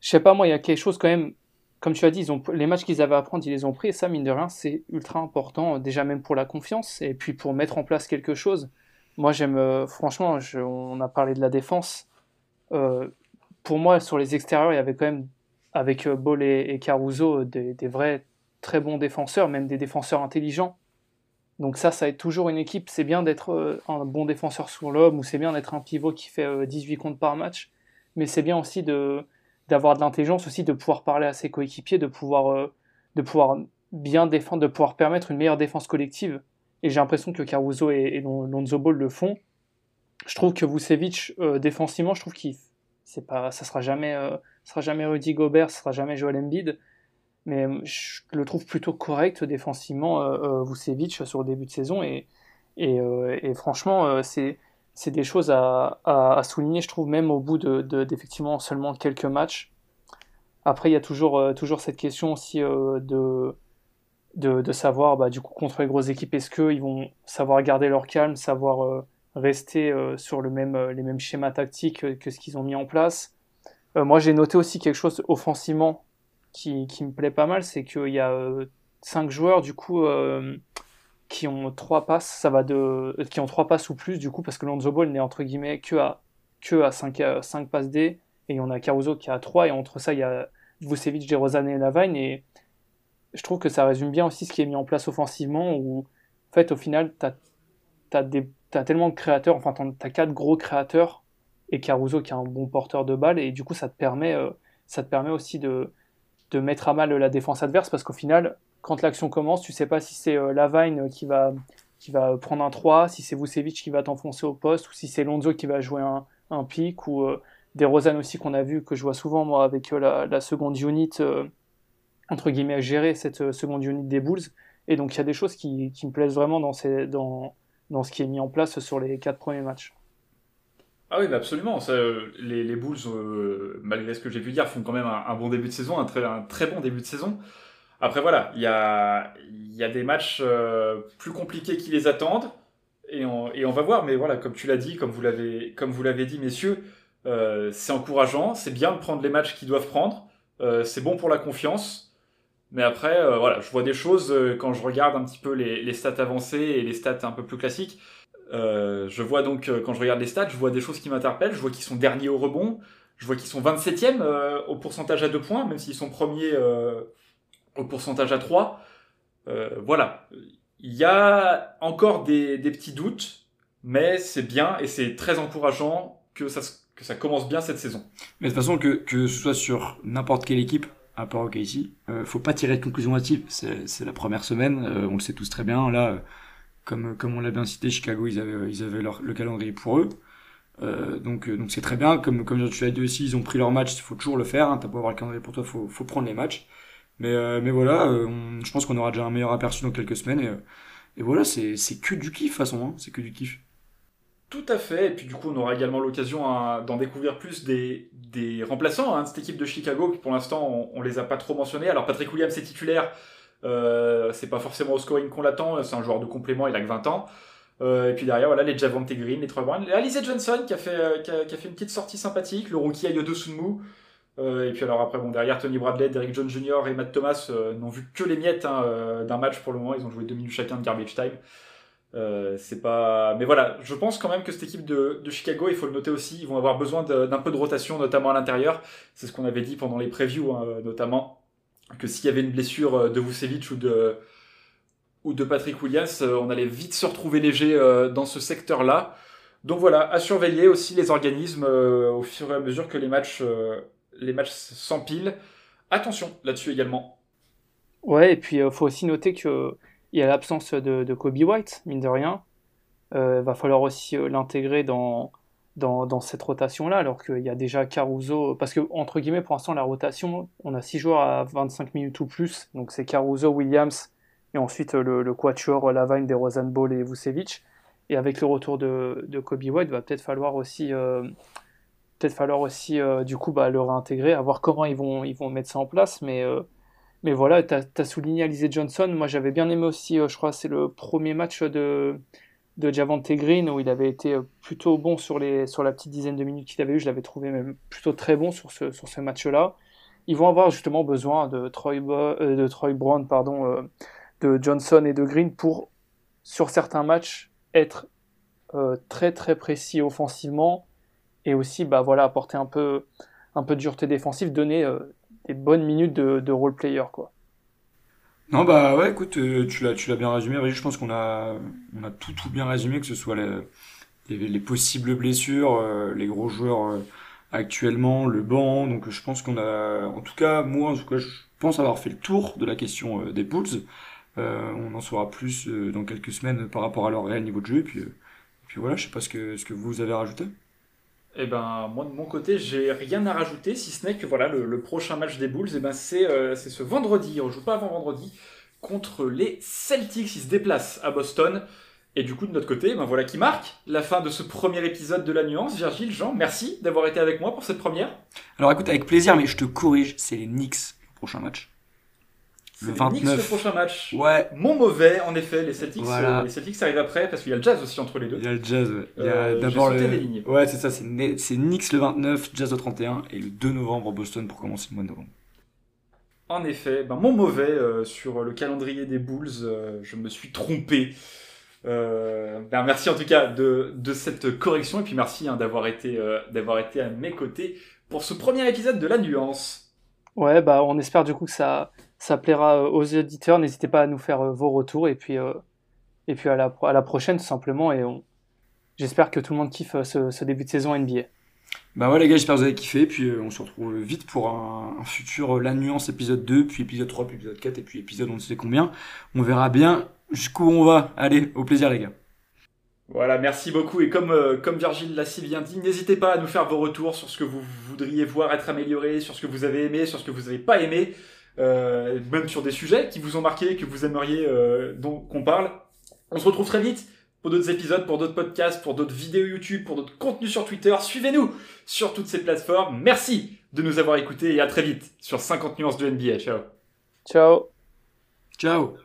je sais pas, moi, il y a quelque chose quand même, comme tu as dit, ils ont, les matchs qu'ils avaient à prendre, ils les ont pris, et ça, mine de rien, c'est ultra important, déjà même pour la confiance, et puis pour mettre en place quelque chose. Moi, j'aime, euh, franchement, on a parlé de la défense. Euh, pour moi, sur les extérieurs, il y avait quand même, avec euh, Ball et, Caruso, des, vrais très bons défenseurs, même des défenseurs intelligents. Donc ça, ça aide toujours une équipe. C'est bien d'être un bon défenseur sur l'homme, ou c'est bien d'être un pivot qui fait 18 comptes par match, mais c'est bien aussi d'avoir de l'intelligence aussi, de pouvoir parler à ses coéquipiers, de pouvoir, de pouvoir bien défendre, de pouvoir permettre une meilleure défense collective. Et j'ai l'impression que Caruso et, Lonzo Ball le font. Je trouve que Vucevic, euh, défensivement, je trouve qu'il c'est pas, ça sera jamais, euh, sera jamais Rudy Gobert, ça sera jamais Joel Embiid, mais euh, je le trouve plutôt correct défensivement, euh, Vucevic sur le début de saison et, et, et franchement, c'est, c'est des choses à, à, souligner, je trouve, même au bout de, d'effectivement seulement quelques matchs. Après, il y a toujours, toujours cette question aussi de de, savoir, bah, du coup, contre les grosses équipes, est-ce qu'ils vont savoir garder leur calme, savoir euh, rester euh, sur le même, euh, les mêmes schémas tactiques que ce qu'ils ont mis en place. moi, j'ai noté aussi quelque chose offensivement qui, qui me plaît pas mal, c'est qu'il y a cinq joueurs, du coup, qui ont trois passes, ça va de, qui ont trois passes ou plus, du coup, parce que Lonzo n'est entre guillemets que à, que à 5, passes D, et on a Caruso qui a 3, et entre ça, il y a Vucevic, DeRozan et Lavine, et je trouve que ça résume bien aussi ce qui est mis en place offensivement, où fait, au final, tu as, tellement de créateurs, enfin, tu as quatre gros créateurs, et Caruso qui est un bon porteur de balles, et du coup, ça te permet, euh, ça te permet aussi de, mettre à mal la défense adverse, parce qu'au final, quand l'action commence, tu sais pas si c'est euh, Lavine qui va, qui va prendre un 3, si c'est Vucevic qui va t'enfoncer au poste, ou si c'est Lonzo qui va jouer un, pic, ou euh, des Rosanne aussi qu'on a vu, que je vois souvent moi avec la, la, seconde unit entre guillemets, à gérer cette euh, seconde unité des Bulls. Et donc, il y a des choses qui, me plaisent vraiment dans, ce qui est mis en place sur les quatre premiers matchs. Ah oui, absolument. Ça, euh, les, Bulls, euh, malgré ce que j'ai pu dire, font quand même un, bon début de saison, un très, bon début de saison. Après, voilà, il y a, des matchs plus compliqués qui les attendent. Et on, va voir, mais voilà, comme tu l'as dit, comme vous l'avez, comme vous l'avez dit, messieurs, c'est encourageant, c'est bien de prendre les matchs qu'ils doivent prendre, c'est bon pour la confiance. Mais après, euh, voilà, je vois des choses euh, quand je regarde un petit peu les, stats avancées et les stats un peu plus classiques. Euh, je vois donc, quand je regarde les stats, je vois des choses qui m'interpellent. Je vois qu'ils sont derniers au rebond. Je vois qu'ils sont 27e au pourcentage à 2 points, même s'ils sont premiers au pourcentage à 3. voilà. Il y a encore des, petits doutes, mais c'est bien et c'est très encourageant que ça, que ça commence bien cette saison. Mais de toute façon, que, que ce soit sur n'importe quelle équipe, à part au ici. Euh, faut pas tirer de conclusion hâtive. C'est la première semaine, euh, on le sait tous très bien. Là, euh, comme, comme on l'a bien cité, Chicago, ils avaient, ils avaient leur, le calendrier pour eux. Euh, donc donc c'est très bien. Comme, comme tu l'as dit aussi, ils ont pris leur match, il faut toujours le faire. Hein. T'as pas avoir le calendrier pour toi, faut, faut prendre les matchs. Mais, mais voilà, je pense qu'on aura déjà un meilleur aperçu dans quelques semaines. Et, et voilà, c'est que du kiff, façon. Hein. C'est que du kiff. Tout à fait, et puis du coup on aura également l'occasion hein, d'en découvrir plus des, remplaçants hein, de cette équipe de Chicago, qui pour l'instant on, les a pas trop mentionnés. Alors Patrick Williams est titulaire, euh, c'est pas forcément au scoring qu'on l'attend, c'est un joueur de complément, il a que 20 ans. Euh, et puis derrière, voilà, les Javante Green, les Troy Brown, Alice Johnson qui a, fait, euh, qui, a, fait une petite sortie sympathique, le rookie Ayodo Sunmu. Et puis alors après, bon, derrière Tony Bradley, Derrick John Jr. et Matt Thomas n'ont vu que les miettes hein, d'un match pour le moment, ils ont joué deux minutes chacun de garbage time. Euh, c'est pas, mais voilà, je pense quand même que cette équipe de, Chicago, il faut le noter aussi, ils vont avoir besoin d'un peu de rotation, notamment à l'intérieur. C'est ce qu'on avait dit pendant les previews, hein, notamment que s'il y avait une blessure euh, de Vucevic ou de ou de Patrick Williams, euh, on allait vite se retrouver léger dans ce secteur-là. Donc voilà, à surveiller aussi les organismes au fur et à mesure que les matchs les matchs s'empilent. Attention là-dessus également. Ouais, et puis il faut aussi noter que il y a l'absence de, Kobe White, mine de rien. Euh, va falloir aussi euh, l'intégrer dans, dans, cette rotation-là, alors qu'il y a déjà Caruso. Parce que, entre guillemets, pour l'instant, la rotation, on a 6 joueurs à 25 minutes ou plus. Donc c'est Caruso, Williams, et ensuite le, le quatuor Lavine, DeRozan Ball et Vucevic. Et avec le retour de, de Kobe White, va peut-être falloir aussi. Euh, peut-être falloir aussi du coup bah, le réintégrer, à voir comment ils vont, ils vont mettre ça en place, mais mais voilà, tu as, souligné Alizé Johnson. Moi, j'avais bien aimé aussi, euh, je crois, c'est le premier match de, de Javante Green où il avait été euh, plutôt bon sur, les, sur la petite dizaine de minutes qu'il avait eu. Je l'avais trouvé même plutôt très bon sur ce, sur ce match-là. ils vont avoir justement besoin de Troy, de Troy Brown, pardon, de Johnson et de Green pour, sur certains matchs, être très très précis offensivement et aussi bah, voilà, apporter un peu, un peu de dureté défensive, donner des bonnes minutes de, de role player. Quoi. Non, bah ouais, écoute, euh, tu l'as, bien résumé. Je pense qu'on a, tout, tout bien résumé, que ce soit les, les, possibles blessures, euh, les gros joueurs euh, actuellement, le banc. Donc je pense qu'on a, en tout cas, moi, en tout cas, je pense avoir fait le tour de la question des Bulls. on en saura plus dans quelques semaines par rapport à leur réel niveau de jeu. Et puis, voilà, je sais pas ce que vous avez rajouté. Eh ben, moi de mon côté, j'ai rien à rajouter, si ce n'est que voilà, le, prochain match des Bulls, eh ben, c'est euh, ce vendredi. On joue pas avant vendredi contre les Celtics. Ils se déplacent à Boston. Et du coup, de notre côté, eh ben voilà qui marque la fin de ce premier épisode de La Nuance. Virgile, Jean, merci d'avoir été avec moi pour cette première. Alors écoute, avec plaisir, mais je te corrige, c'est les Knicks, le prochain match le 29. le prochain match. Ouais. Mon mauvais, en effet, les Celtics. Euh, les Celtics arrivent après parce qu'il y a le Jazz aussi entre les deux. Il y a le Jazz, ouais. Il y a euh, d'abord le. Ouais, c'est ça, c'est Knicks le 29, Jazz le 31 et le 2 novembre Boston pour commencer le mois de novembre. En effet, ben, mon mauvais euh, sur le calendrier des Bulls, je me suis trompé. Ben, merci en tout cas de, de, cette correction et puis merci hein, d'avoir été, d'avoir été à mes côtés pour ce premier épisode de La Nuance. Ouais, bah on espère du coup que ça, ça plaira euh, aux auditeurs. N'hésitez pas à nous faire euh, vos retours et puis, euh, et puis à, la, à la prochaine tout simplement. Et j'espère que tout le monde kiffe ce, début de saison NBA. Bah ouais les gars, j'espère que vous avez kiffé. Puis on se retrouve vite pour un, futur La Nuance épisode 2, puis épisode 3, puis épisode 4, et puis épisode on ne sait combien. On verra bien jusqu'où on va. Allez, au plaisir les gars. Voilà, merci beaucoup. Et comme, comme Virgile l'a si bien dit, n'hésitez pas à nous faire vos retours sur ce que vous voudriez voir être amélioré, sur ce que vous avez aimé, sur ce que vous n'avez pas aimé. Euh, même sur des sujets qui vous ont marqué, que vous aimeriez euh, dont qu'on parle. On se retrouve très vite pour d'autres épisodes, pour d'autres podcasts, pour d'autres vidéos YouTube, pour d'autres contenus sur Twitter. Suivez-nous sur toutes ces plateformes. Merci de nous avoir écoutés et à très vite sur 50 nuances de NBA. Ciao. Ciao. Ciao.